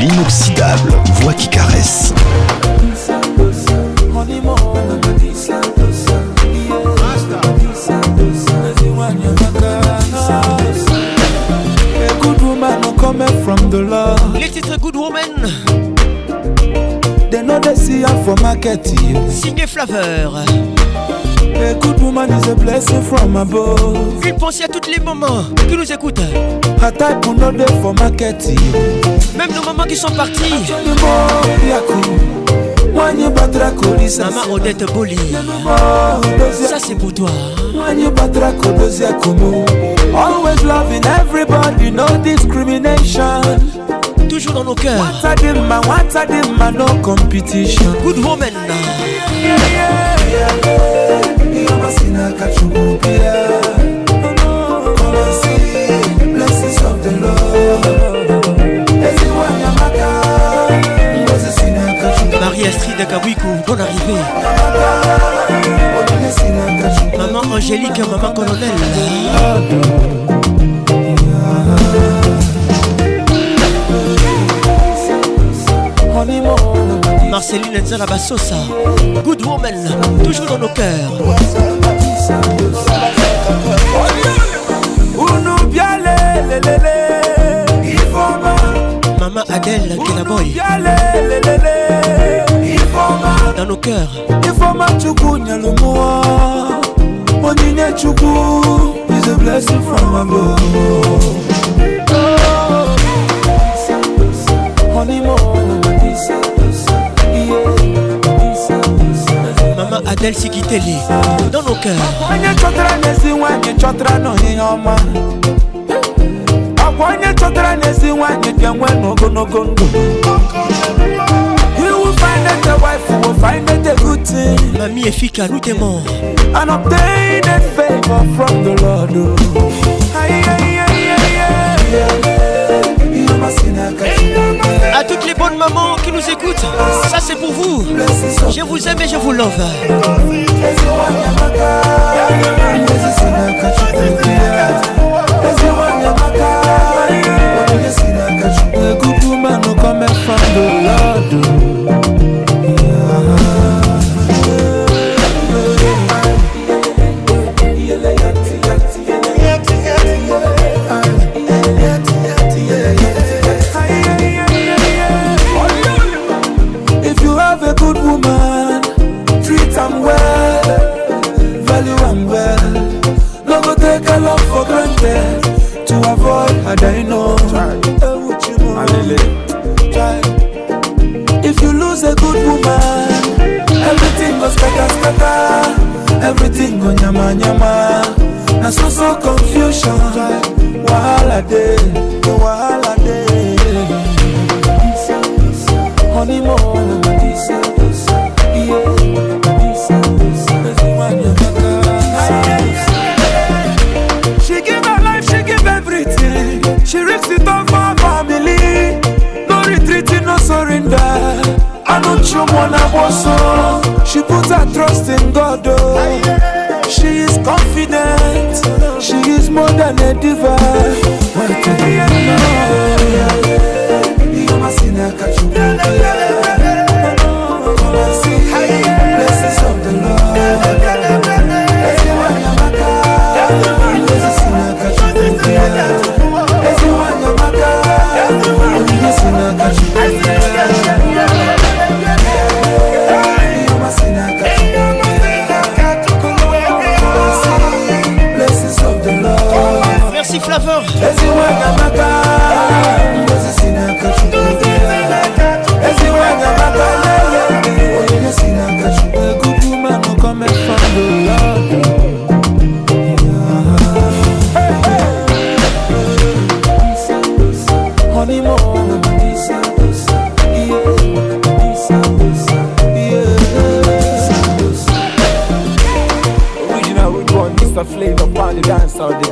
l'inoxydable voix qui caresse. Les titres Good Woman. They know they see for market good woman is a blessing from above. Puis pensez à toutes les moments qui nous écoutent. Attaque pour notre for marketing. Même nos mamans qui sont partis. Maman Odette Boli. Ça c'est pour toi. Always loving everybody, no discrimination. Toujours dans nos cœurs. Watadima, watadima, no competition. Good woman. Yeah, marie Astrid Kabuiko, bonne arrivée. Maman Angélique, maman colonel. Marceline Nzala Goodwoman Good Woman, toujours dans nos cœurs. Mama Adèle Kelaboy Dans nos cœurs Ifoma Chuku Nyalumua Onine Chuku Is a blessing from above Onimo mama adel sikiteli dans nos cœurs onye chọtara n'ezi nwanyị chọtara n'ihe ọma akwa onye chọtara n'ezi nwanyị ga-enwe n'ogologo ndụ Find it a wife, we will find it a good thing. Mamie et Fika, routez-moi. And obtain a favor from the Lord. Aïe, aïe, aïe, aïe, aïe. mamans qui nous écoutent, ça c'est pour vous. Je vous aime et je vous love. Comme un fan de l'ordre boy, I don't know. Try. Try. If you lose a good woman, everything goes scatter, scatter. Everything go nyama, nyama. Now so, so confusion. Wahala day, wahala day. Honeymoon. show mwana boso She puts her trust in God oh. She is confident She is more than a diva Wait till the end the dance all the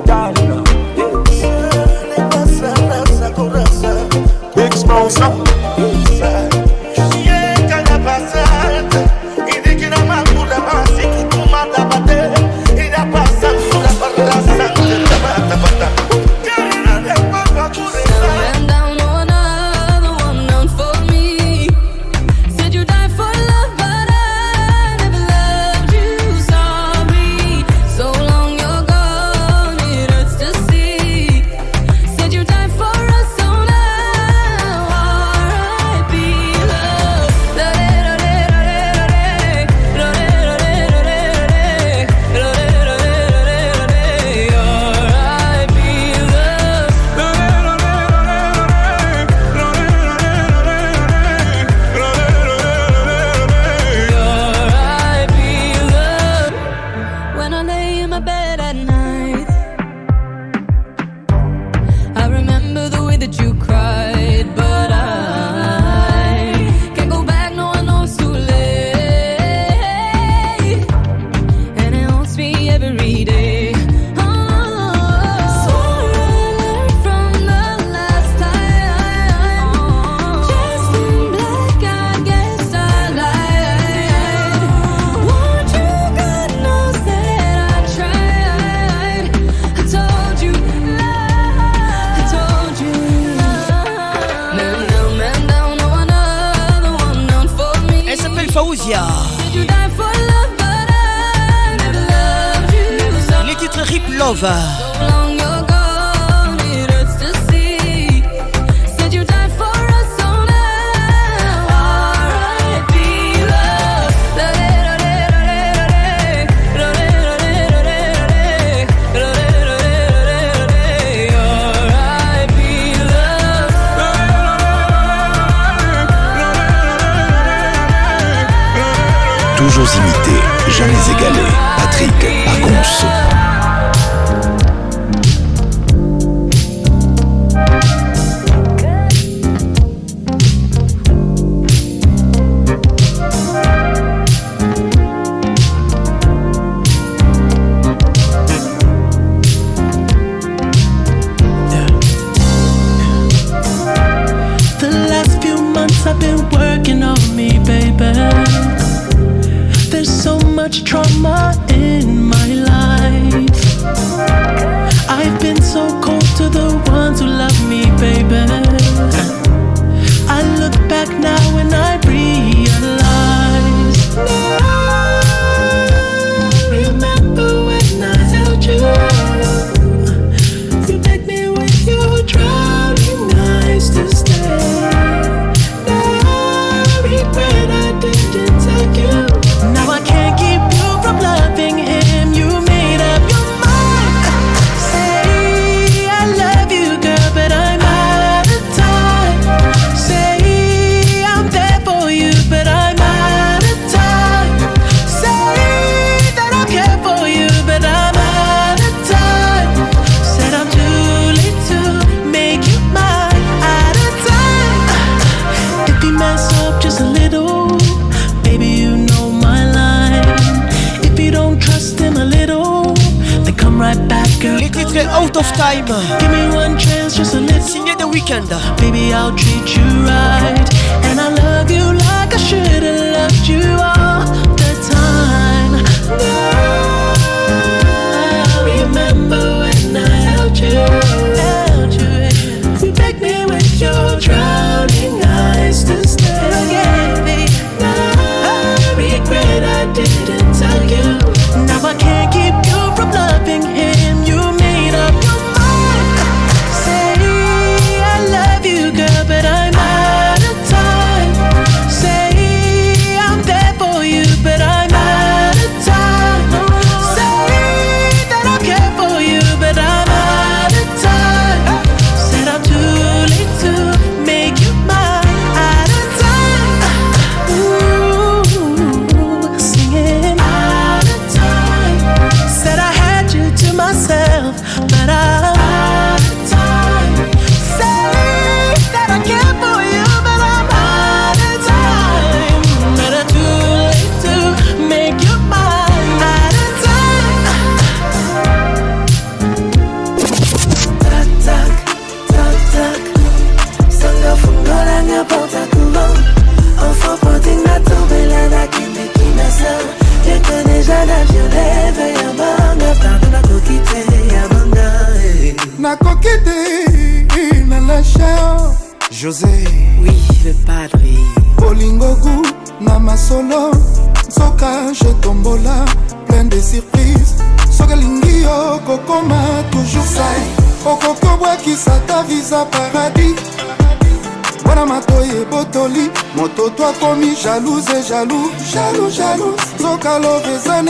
Jalouse et jaloux jaloux jaloux zokalobe eza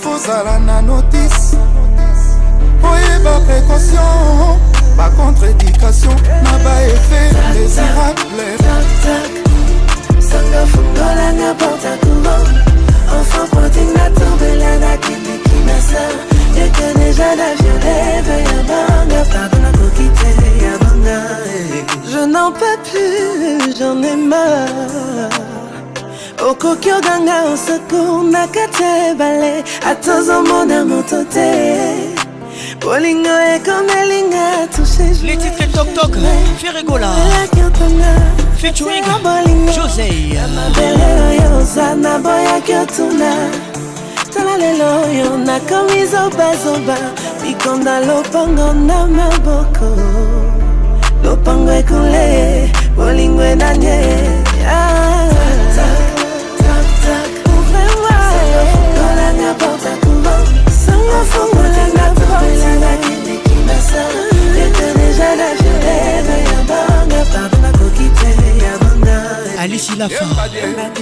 faut ça kozala notice. notisi oyeba précaution bacontredikation na effet, désirable Sanga fungola na n'importe courant Enfant pointing la tombe la na qui masa Dès que déjà la violette Yabanga pardon la coquille y'a Yabanga Je n'en peux plus, j'en ai marre okoki oganga osecour na kati ya ebale ata ozomona moto te bolingo ekomelinga toucheletitre toktok ferigolalakirtanga featuring josey mabele oyo oza na boyaki otuna tala lelo oyo nakomi zobazoba likonda lopango na maboko lopango ekule bolingo enanie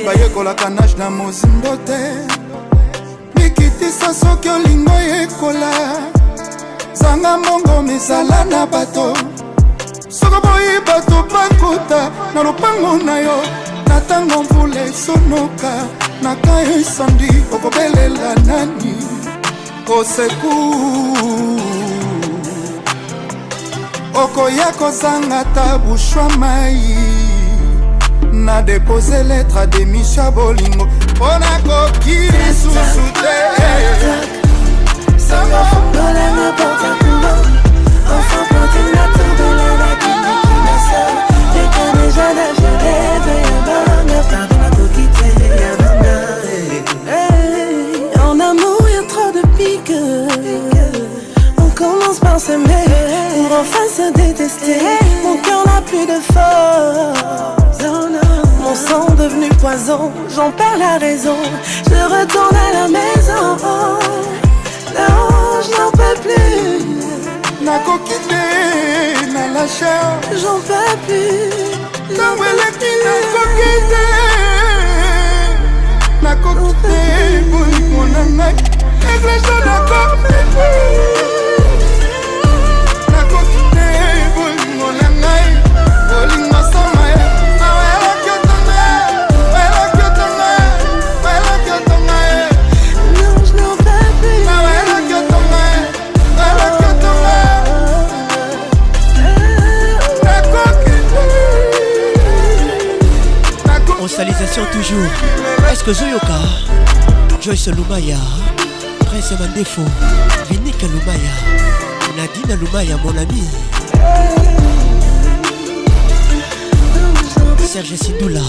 bayekolaka nage na mozimbo te mikitisa soki olingo yekola zanga mbongo mizala na bato soko boyi bato bakuta na lopango na yo na ntango mvula esonoka na ka esandi okobelela nani oseku okoya kozanga ta bushwa mai On on a déposé l'être des na depose letre ademisha bolingo mpo nakoki lisusu te sangofolanga portakumo enfant portina tobela na kinikinaso eka deja najereve ya banga pardon nakoki te ya banga en amour ya trop de pique on commence par s'aimer pour enfin se détester mon cœur n'a plus de force sont devenu poison, j'en perds la raison, je retourne à la maison. non, je n'en peux plus. Na coquille, na j'en peux plus. Na weleki, na na mon émission toujours. Est-ce que Zoyoka, Joyce Lumaya, Prince Mandefo, Vinika Lumaya, Nadina Lumaya, mon ami. Serge Sidoula,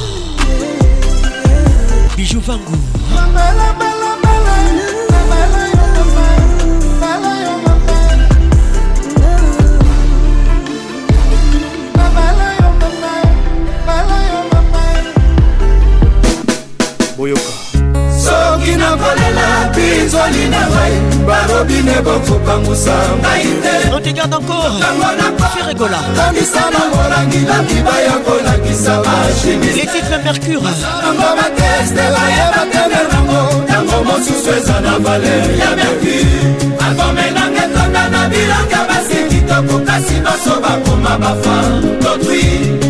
Bijou Vangou. nzoli na ngai barobine bokopangusa ngai te notigard encoreferegola kangisa na molangi na liba ya kolakisa machimiletitre mercureango bateste bayeba temer nango yango mosusu eza na valer ya mercure akomenanga etonda na bilanga basi kitoko kasi baso bakoma bafa totwi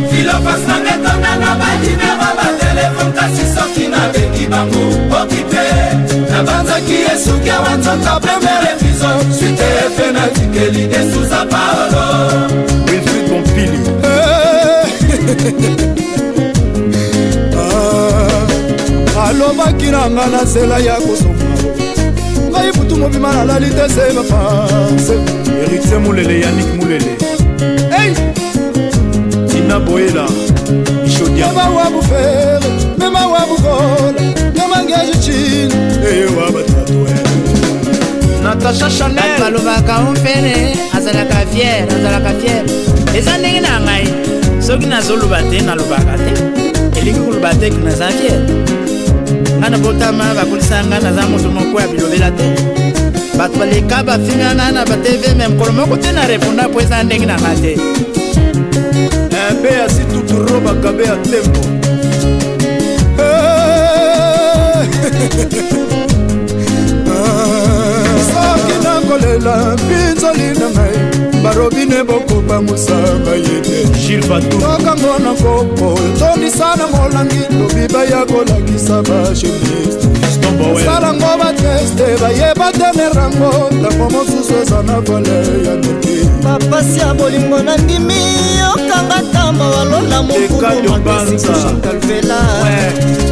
filopas nanga etonda na badimero batelefone kasi soki nabengi bango ta première épisode Suite na fanatique et ton Paolo eh. Alors, ah. va alobaki ah, na nga na nzela ya kosoma ngai butu mobima nalali te la erikse molele yanik molele ei tina boyela bufere memawa bukola eh, batatoe natacha chanel balobaka ompene azalaka fiere azalaka fiere eza ndenge na ngai soki nazoloba te nalobaka te elingi koloba te ki naza fiere ngai nabotama bakolisa ngai naza moto moko ya bilobela te bato baleka bafingana na batv me mokolo moko te na reponda mpo eza ndenge na ngai te mpe ya situturo bakabe ya tembo soki nakolela mpinzoli na ngai barobine bokoba mosanga ye te tokango na kopo tondisa na molangi lobiba ya kolakisa bashemiste salango bateste bayeba tener yango ntango mosusu eza na vale ya noki bapasi ya bolingo na ndimi yokanga ntambo walola mokumomakesikushakalvela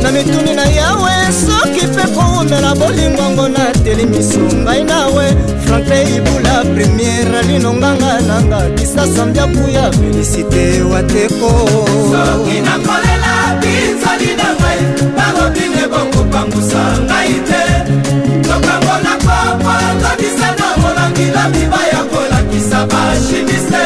na mituni na yawe soki mpe koumela bolingongo na telemiso ngai nawe franklin ibula premiere linonganga nanga kisasa mbiaku ya felisite wateko soki nakolela binzali na ngai bakobine bongo kobangusa ngai te tokango na papa tobisa na molangi na miba ya kolakisa bashimiste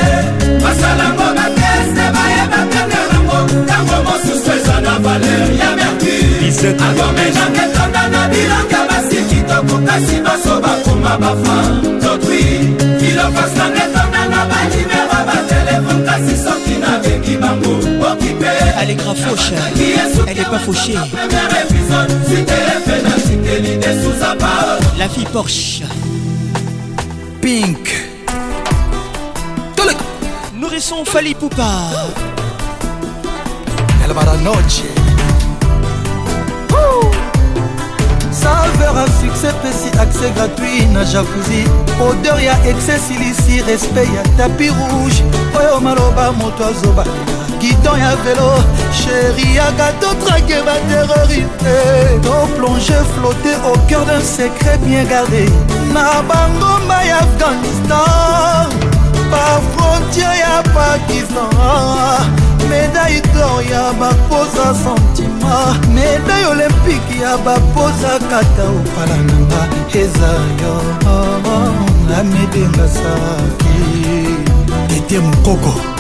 basalango bateste bayeba kanga yango ntango mosusu eza na valer ya mercure akomenanga etonda na bilanga basi kitoko kasi baso bakoma bafa totwi filofas nanga etonda na banimero batelefone kasi soki nabengi bango elle est grave fauche. Elle n'est pas fauchée. La fille Porsche. Pink. Nourrisson Fali Poupa. Elle va la noche. odeur ya succès pesi accès gratuit na jacousi odeur ya excès silisi respect ya tapi rouge oyo maloba moto azobakela guidon ya velo chéri ya gato trake baterroriste toplonge eh, flotte au cœur d'un secret bien gardé na bangomba ya afghanistan bafrontiere ya pakistan médaille dor ya bakoza centime motema medai olimpiki ya bapozaka ta opala nanga eza yo oh, oh, oh, na medenga saki tete mokoko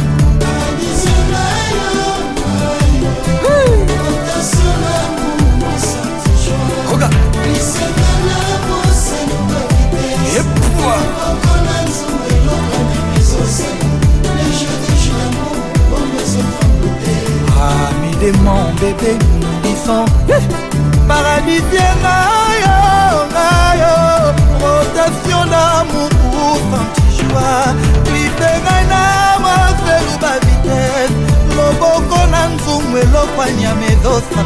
de mon bébé bifan paradis bien ngayo ngayo rotation d'amour pour fantijoa libengai na mafelu bavitese loboko na nzungu elokwanyama ezosa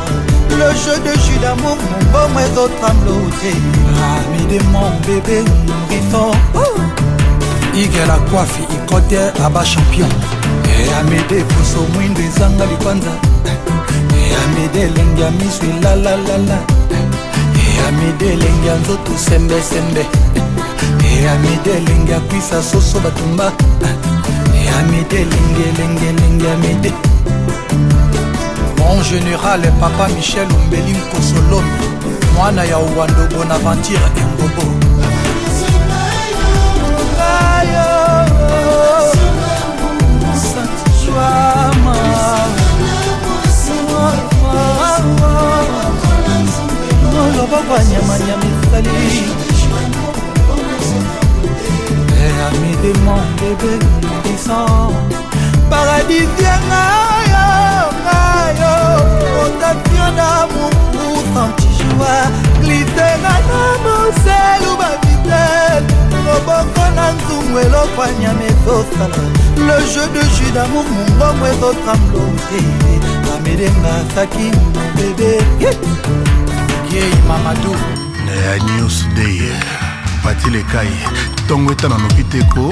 le jeu de jus d'amour mongomo ezotamblote ami de mon bébé nourrisson igel akwafi ikote aba champion e amede poso mwindo ezanga likwanza eyamide elenge ya miso elalalala eyamide elenge ya nzoto sembesembe eyamide elenge ya kwisa soso batumba eyamide elenge elenge elenge yamide mon général papa michel ombeli nkosolome mwana ya owandobo na ventire engobo loboko anyamanyama ezali eh, ami de mon bébé puissant paradis vianga yo ngayo rotafiona mour antijoa glitera na moselu bavitel loboko na nzungu eloko anyama ezosala le jeu de jus damour mongongo ezotramlote amedenga saki mon bébé yeah. yei mamadou na newsday patilekai ntongo etana noki te ko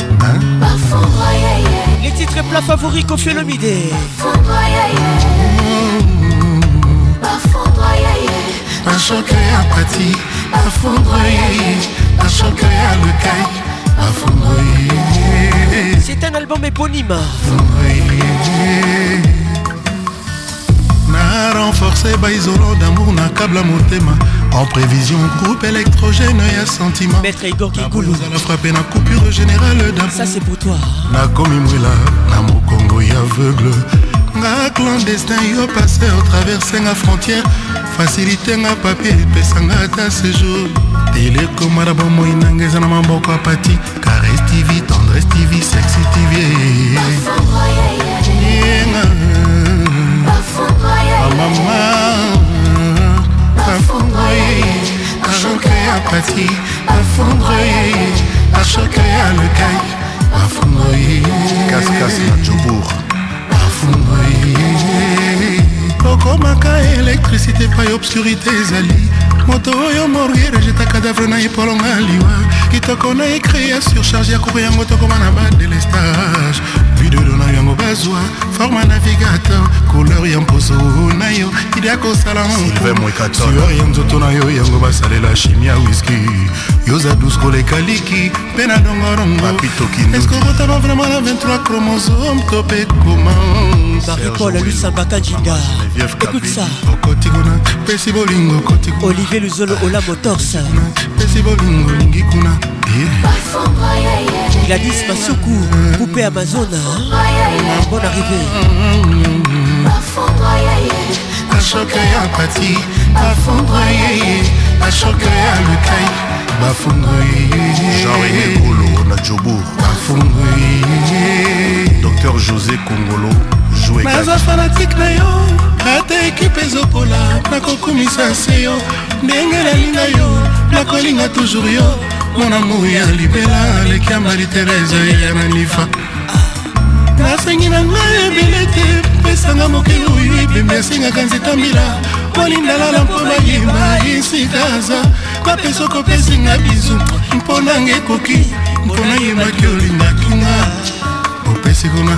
les titres plat favori kofiolomide Un choc à Pati, à Fondroyer, un choc à Lecaille, à Fondroyer. C'est un album éponyme. Fondroyer. renforcé par isolant d'amour na kabla thème en prévision groupe électrogène ya sentiment maître igor à la frappe na coupure générale ça c'est pour toi hein. nakomi mwela na mokongo y aveugle na clandestin yo passeur la frontière un papier à ta séjour telekoma na bomoi nanga eza na maboko apati est tv tendresse tv sexy tv mama afondre argent créé apathie afondre argent créé à le caille afondre cascas na jobour afondre okomaka électricité epai obscurité ezali moto oyo morgier ejeta kadavre na epolonga liwa kitoko na ekri ya surcharge ya kope yango tokoma na badelestage videdo na yango bazwa forma navigateur couleur ya mposo na yo idea kosala sueur ya nzoto na yo yango basalela chimia wiski yoza dus koleka liki mpe na dongorongo eskokotaba vraimen na 23 chromosome to mpe koma Marie-Paul Lusambaka Jinda Écoute ça Olivier Luzolo Ola Motors Gladys Masuku Poupée Amazon Bonne arrivée Bashoka ya pati bafondre yeye Bashoka ya lekai bafondre yeye Jean-René Bolo na Djobourg bafondre yeye Docteur José Congolo naza fanatike na yo ata ekipe ezokola nakokumisa se yo ndenge nalinga yo nakolinga toujours yo monango ya libela aleki ya mariterese ya nanifa nasengi na ngai ebele te pesanga mokili oyo ebembi asengaka nzeta mbila kolindalala mpo bayeba esikaza bapesa kopesinga bizu mpo nanga ekoki mpo nayebaki olingaki nga bopesi kuna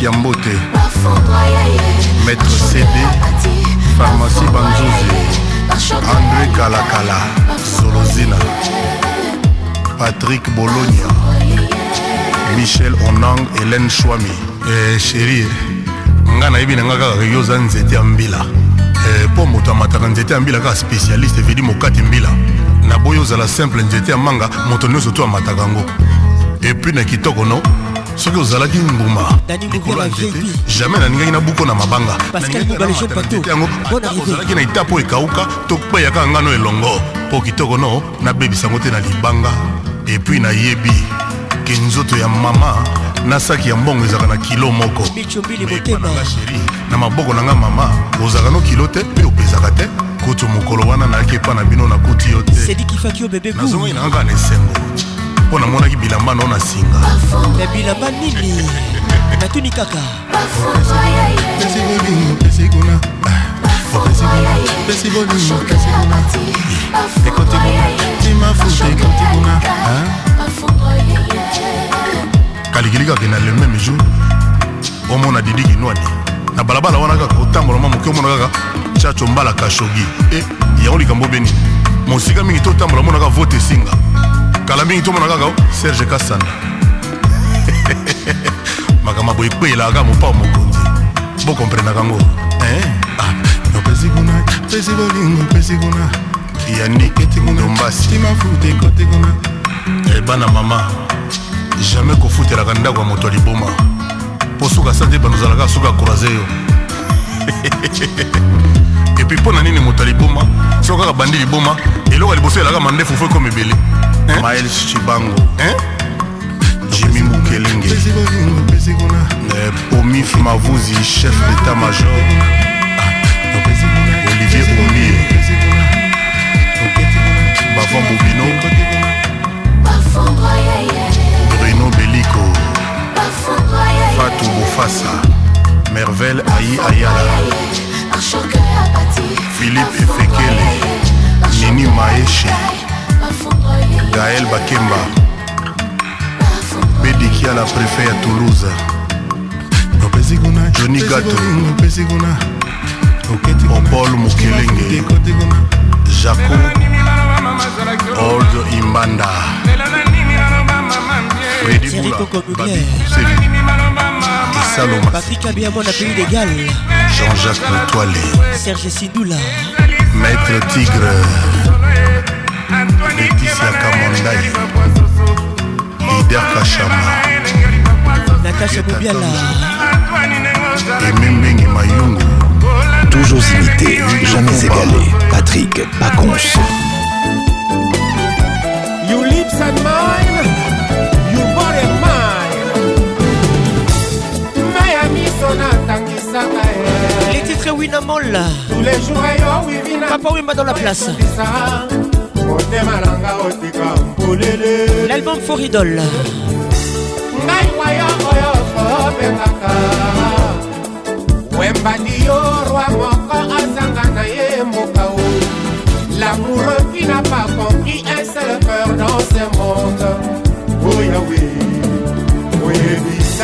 patrick ya mbote maître cd pharmacie banzuzi andré kalakala solozina patrick bologna michel onang hélène shwami eh, chérie nga nayebi na nga kaka yo oza nzete ya mbila mpo eh, moto amataka nzete ya mbila kaka spécialiste evedi mokati mbila naboyi ozala simple nzete ya manga moto nyonso to amataka yango epui na kitoko no soki ozalaki mbuma likolo ya nzete jamai naningaki nabuko na mabanga ozalaki na ita mpo ekawuka to kpeyaka ngano elongo mpo kitoko no nabebisango te na libanga epui nayebi ke nzoto ya mama na saki ya mbongo ezalaka na kilo moko mepananga sheri na maboko na nga mama ozalaka no kilo te mpe opesaka te kutu mokolo wana nayaki epa na bino nakuti yo te nazongaki na nga na esengo mpo namonaki bilamba nao na singa na bilamba nini natuni kaka kalikiliki akende le même jour omona didi kinwadi na balabala wana kaka otambola mwa moke omona kaka chacho mbala kashogi e eh, yango likambo beni mosika mingi totambola omonaka vote esinga kala mingi tomona kaka oh. serge kasana makambo boye ekweyelaka mopao mokonzi bokomprenaka ngo eh? ah, opesi kuna pesi bolingo pesi kuna yaniketiknadombasimafutekotekuna ebana eh, mama jamai kofutelaka ndako ya moto ya liboma mpo suka sa te banozalaka suka croise yo epi mpo na nini moto aliboma soko kaka bandi liboma eloko ya liboso elaka mandefu fo ekoma ebele miles chibango jimi mukelenge eh, omif mavuzi chef d'état major ah, olivier omie bavon bobino bruno beliko fatou bofasa mervelle ayi ayala philipe efekele nini maeshe gael bakemba bedikia la prefet ya toulouse joni gato opol mokelenge jaco old imbanda fredi bula babikuseli Patrick Abiamon a pays des Jean-Jacques Le Toilé. Serge Sidoula. Maître Tigre. Laetitia Kamondai. Lider Kachama. Natacha Boubiala. Aimé Mbengi Mayungu. Toujours imité, jamais égalé. Patrick Pacons. You lips and mine, you body and biso natangisaka ye les titres winamol tous les jours eh yo wivina papa wimba dans la place motema nanga otika mbolele l'album foridol ngai wayo oyo kobengaka wembandi yo rwa moko azanga na ye mboka o l'amoureux qui n'a pas compris un seul cœur dans ce monde oyawe oh,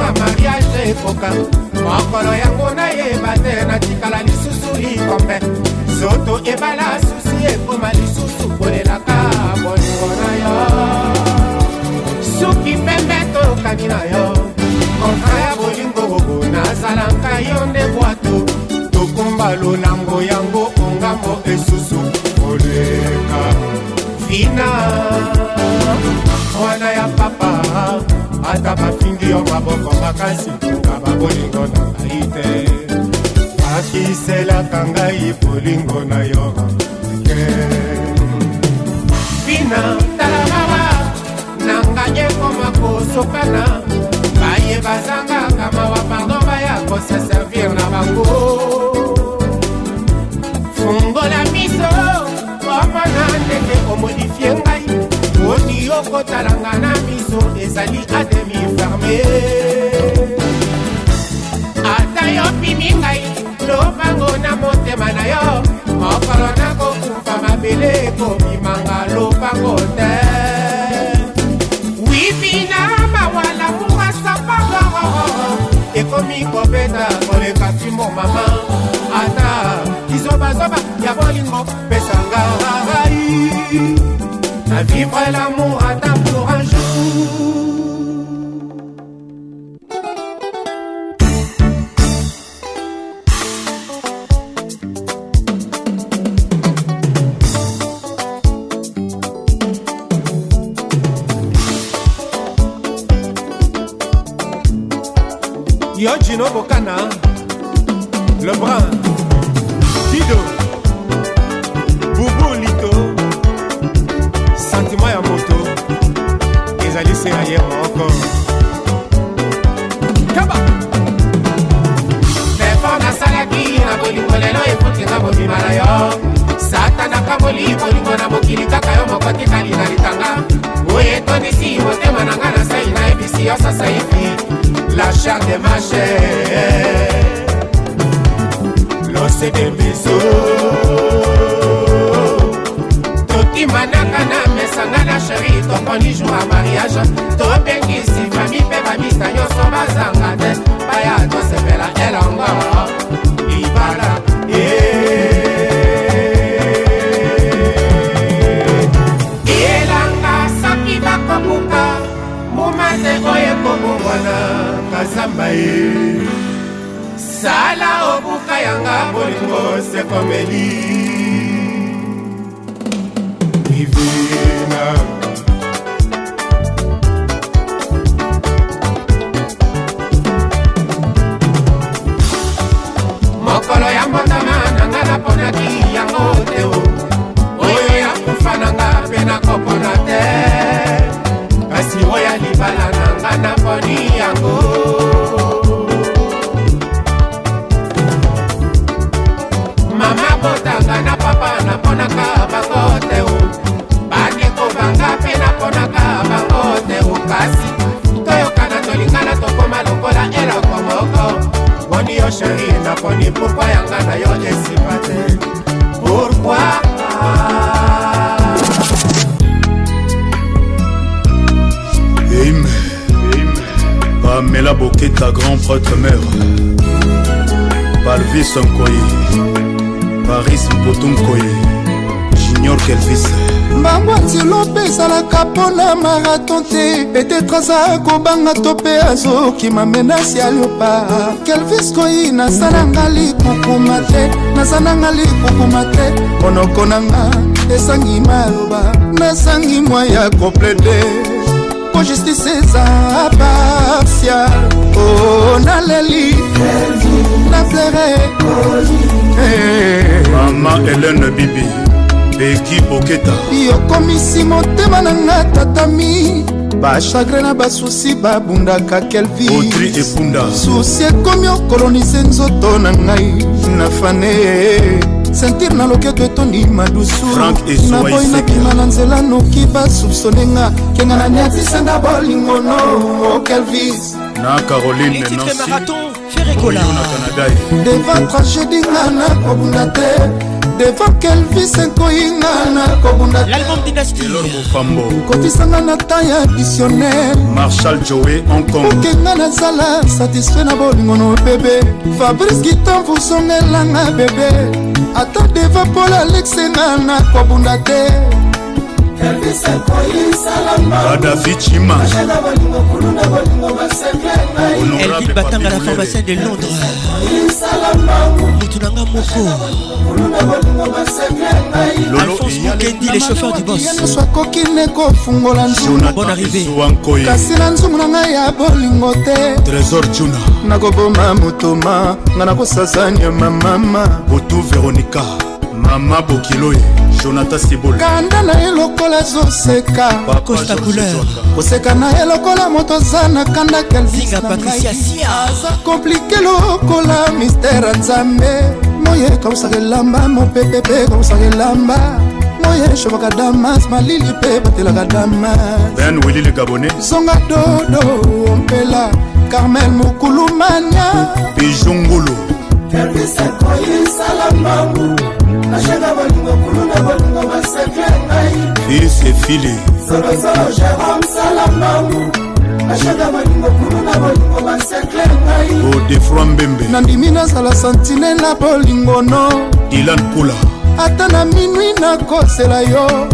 mwa mariage ekoka mokolo yango nayeba te natikala lisusu likombe soto ebala susi ekoma lisusu kolelaka bolingo na yo suki pembe toyokani na yo kontra ya bolingo nazalaka yo nde bwato tokumba lolango yango ongambo esusu koleka fina mwana ya papa ata bafindi yo maboko makasi na babolingo na ngai te bakiselaka ngai bolingo na yo ke bina talababa nanganye koma kosokana baye bazangaka mawa bango baya koseservir na bango fungola miso omona ndenge omodifie nga okotalanga na miso ezali ademi ferme ata yopimi ngai lobango na motema na yo mokolo nakokufa mabele ekobimanga lobango te wibina mawala murasapagoroo ekomi kobeta koleka timo mama ata kizobazoba ya bolingo pesanga rai à vivre l'amour à ta pour un jour. Yo le brun. te ya ye moko efo nasalaki na bolingo lelo ekotinga bobima na yo satanaka boli bolingo na mokili kaka yo moko tikali na litanga oyo etondisi motema na nga na sai na yebisi yo sasaifi la char de mache lose de biso totimanaka na tosangana sheri tokoni jour ya mariage tobengisi fami mpe bamista nyonso bazanga te baya tosepela elongo libala elanga soki bakomuka momate oyo ekobongwana kazamba ye eh. sala obuka oh, yanga bolingo sekomeli Thank you. grand prêtre mère Balvis Nkoye Paris Mpoto Nkoye Junior Kelvis mbango antilope ezalaka mpona maraton te petetre aza kobanga to mpe azokima menasi ya leopa kelvis koyi nasalanga likukuma te nazananga likukuma te monoko nanga esangi maloba nasangi mwa ya komplete mpo justice eza partial o oh, naleli naflere mama elene bibi eki boketa yokomisi motema na nga tatami bachagre na basusi babundaka kelviotri epunda susi ekomi okolonise nzoto na ngai na fane sentire na loketo etondi madusu naboyi nakima na nzela noki basupsone nga kenga na niatisanga bolingono okelvis na caroline nansi devant tragédie nga nakobunda te devant kelvis ekoyinga na kobunda kotisanga na ta ya dictionnaire marshal joe hongkongokenga nazala satisfait na bolingono bebe fabrice gitan vusongelanga bebe ata deva pol alexenga na kobunda te adafi cima elvin batanga la pharmacien de londres mutu na nga moko alphonse mokendi le chauffeur du bos akoki ne kofungola nzumukasi na nzumu na ngai ya bolingo te trésor juna nakoboma motoma ngai nakosasa nyama mama botu veronika mama bokilo ye jonathan sibol kanda na ye lokola ezoseka costa couleur koseka na ye lokola moto aza na kanda kelvisaza komplike lokola mistere nzambe moye kausaka elamba mopepe mpe kausaka elamba moye shobaka damas malili mpe batelaka damas ben wili ligabone zonga dodo ompela carmel mokulumania bijungulu permisakoyinsala mambu nashenga baninga kulu na baninga basekle ngai fisefile solosolo jérome salambangu nashenga baninga kulu na baninga basekle ngai odefroi oh, mbembe nandimi nazala santine na bolingono dilan kula ata na minwi nakosela yo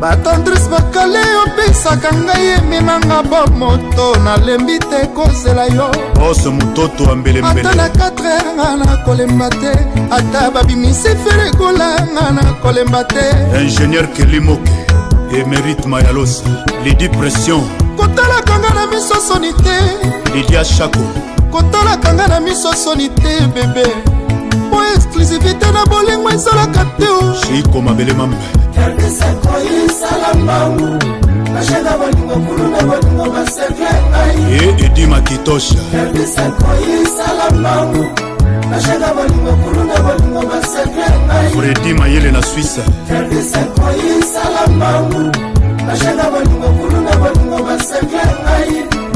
batandrise bakale opesaka ngai eminanga bomoto nalembi te kozela yo ose mototo ambelembele ata na 4 heure nga nakolemba te ata babimisi ferekola nga nakolemba te ingénieur kelimoke emerite mayalosa lidi pression kotalaka nga na miso soni te lidia shako kotalaka nga na miso soni te bebe mpo exclusivité na bolingo ezalaka te shiko mabele mambe e edi makitosha fredi mayele na swisse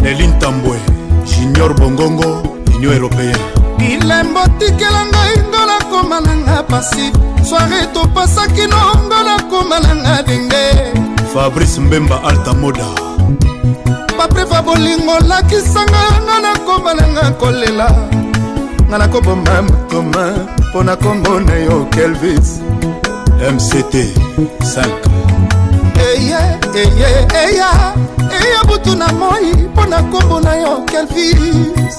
nelin tambwe junior bongongo union européenne bilembo tikela ngai ngola koma nanga pasi soare topasaki no ngola koma nanga denge fabrice mbemba altamoda papreva bolingo lakisanga nga nakoma nanga kolela nga nakobomba motoma mpo na kombo na yo kelvis mct 5 eye eye eya eya butu na moi mpo na kombo na yo kelvis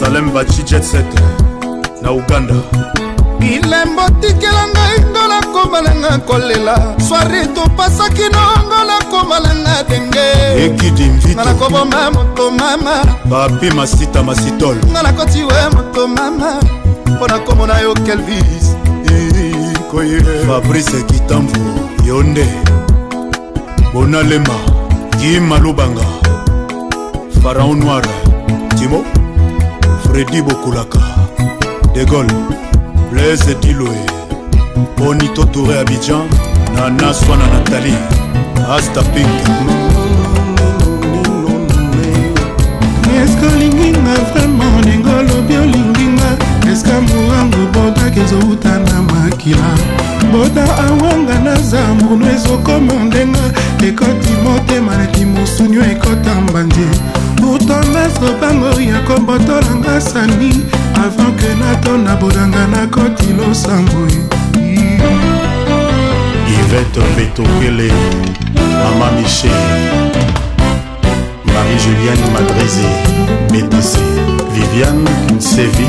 salem baci jetset na uganda bilembo tikela ngai ngo nakomalanga kolela swari topasaki nongo nakomalanga denge ekidimvitnga nakoboma moto mama papi masita masitol nga nakotiwe moto mama mpo nakomona yo kelvis koye fabrice kitambo yo nde bonalema gi malubanga faraon noir timo fredi bokulaka de gaulle blaise diloe bonito touré abidjan nana swana natali asta pink eske olinginga vraimen ndenge olobi olinginga eske morangu botaki ezouta na makila bota awanga naza munu ezokoma ndenga ekoti motema naki mosunio ekota mbanje kutomas lobango ya kobotolanga sani avant ke natona bolanga nakoti losambo ivete petokele mama michel marie juliane madrise métise viviane kinsevi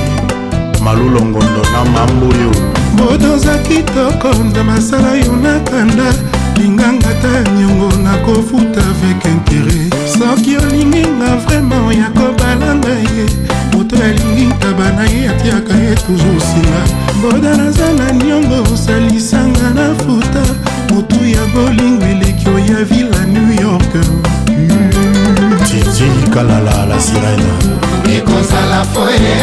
malulongondo na mamboyo moto oza kitoko nda masala yo nakanda linganga ta niongo nakofuta avec intere soki olingi nga vraimen ya kobalanga ye moto alingi ntaba na ye atiaka ye toujours singa boda naza na niongo osalisanga na futa motu ya bolingo eleki oya vila new york titi kalala la sirena ekozala foye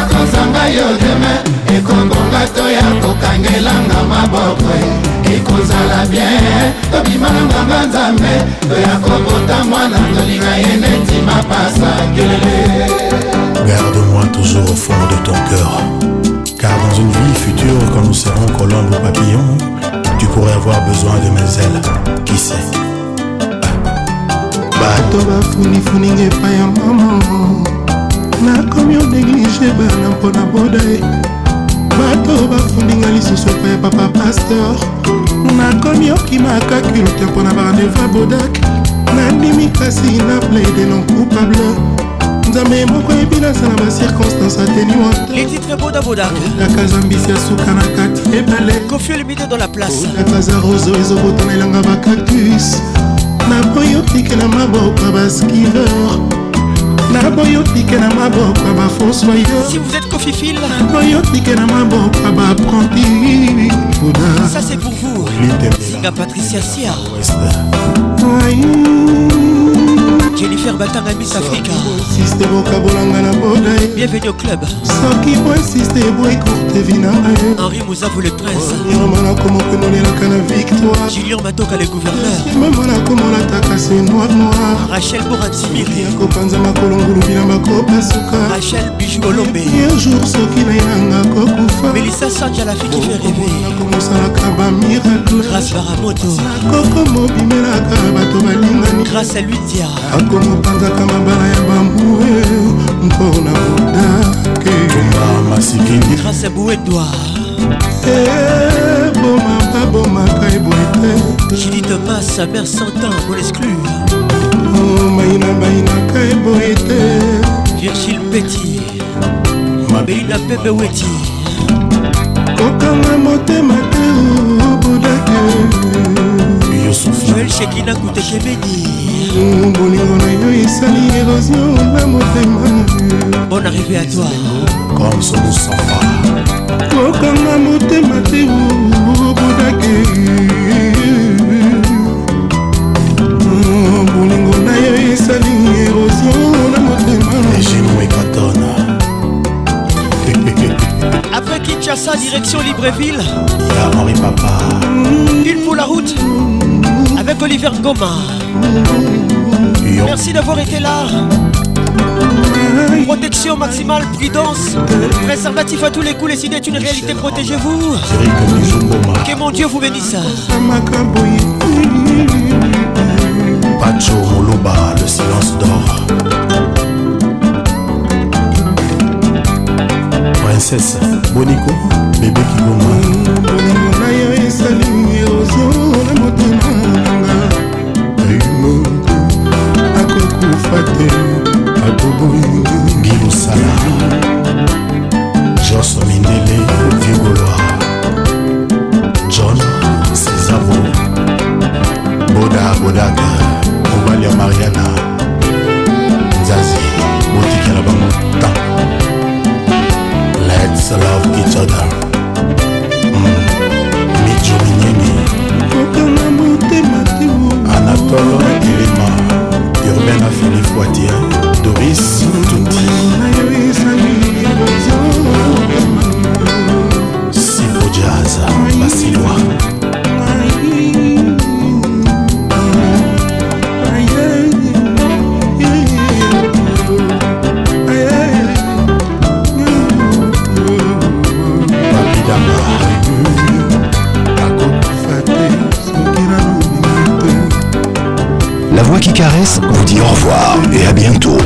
ekozanga yo deme ekobonga to ya kokangelanga maboko e. ekozala bien tobima na nganga nzambe toya kobota mwana tolinga ye neti mapasa kelele Garde-moi toujours au fond de ton cœur, car dans une vie future, quand nous serons colombes ou papillons, tu pourrais avoir besoin de mes ailes. Qui sait bato bafunifuni ngepai ya mama nakomi odeglige bana mpona boda ye bato bafundinga lisusu epai ya papa paster nakomi okimaka culte mpona barandeva bodak nandimi kasi na plaide non coupable nzambe moko ebi nasala bacirconstance ateniwataka zambisi ya suka na kati ebaleakaza roso ezobotana elanga bacactus napoyi otikela maboko baskiveur naboyi otike na maboko ya baforsoi si vous êtes cofifil naboyi otike na maboko ya bapranti buda ça c'est pour vous zinga patricia sia jennifer batanga miss afrika soki bokabolanga na boda bienvenu au club soki boesiste eboyi courte vinanga henri mozavo le prince yomana komokonolelaka na victoire julien matoka le gouverneur mamana komolataka se noir noir rachel boransimiri akopanza makolongulu bilamba kobasuka rachel biju olombe un jour soki nayanga kokufa melisa sanja lafiki fe reve akomosalaka bamiracle grâce baramoto koko mobimelaka bato balingani grâce a lui diara akomopanzaka mabala ya bambue mpona modake eboma e, babomaka eboye te jidite pasa per santan pour l'exclure oh, maina bainaka eboye te virgile peti mabeina pepe weti kokanga motema te obudake joel shekina kutekebeni Oh, bolingo na yo esali érosion na motema bon arrivé à toi comme solusanfa kokanga motema te obodake bolingo na yo esali érosion na motema après kinshasa direction libreville ya henri papa il faut la route Oliver Goma. Merci d'avoir été là. Protection maximale, prudence, préservatif à tous les coups, les idées est une réalité, protégez-vous. Que mon Dieu vous bénisse. Pacho Moloba, le silence d'or. Princesse Bonico, bébé qui akufa te atobongilosala jorso mindele vigoloa john sezavo boda bodaka mobali ya mariana nzazi botikela bango ta lets love each other mm. mijo minene anatolo elema bena filifoatia doris tuti sipo jaza basilwa qui caresse vous dit au revoir et à bientôt.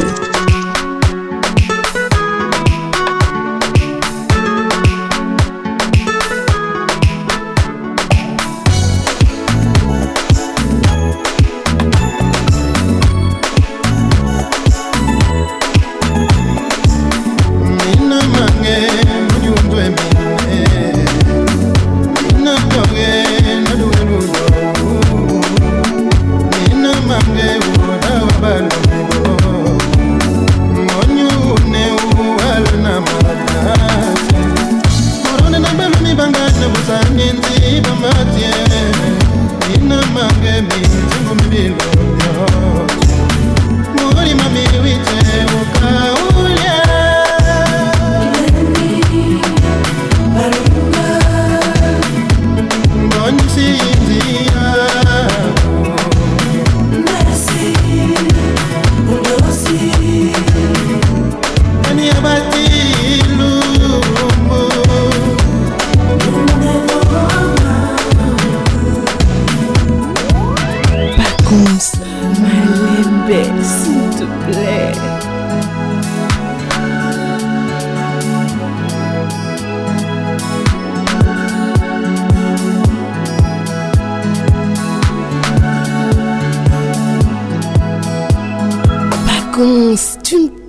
Bütün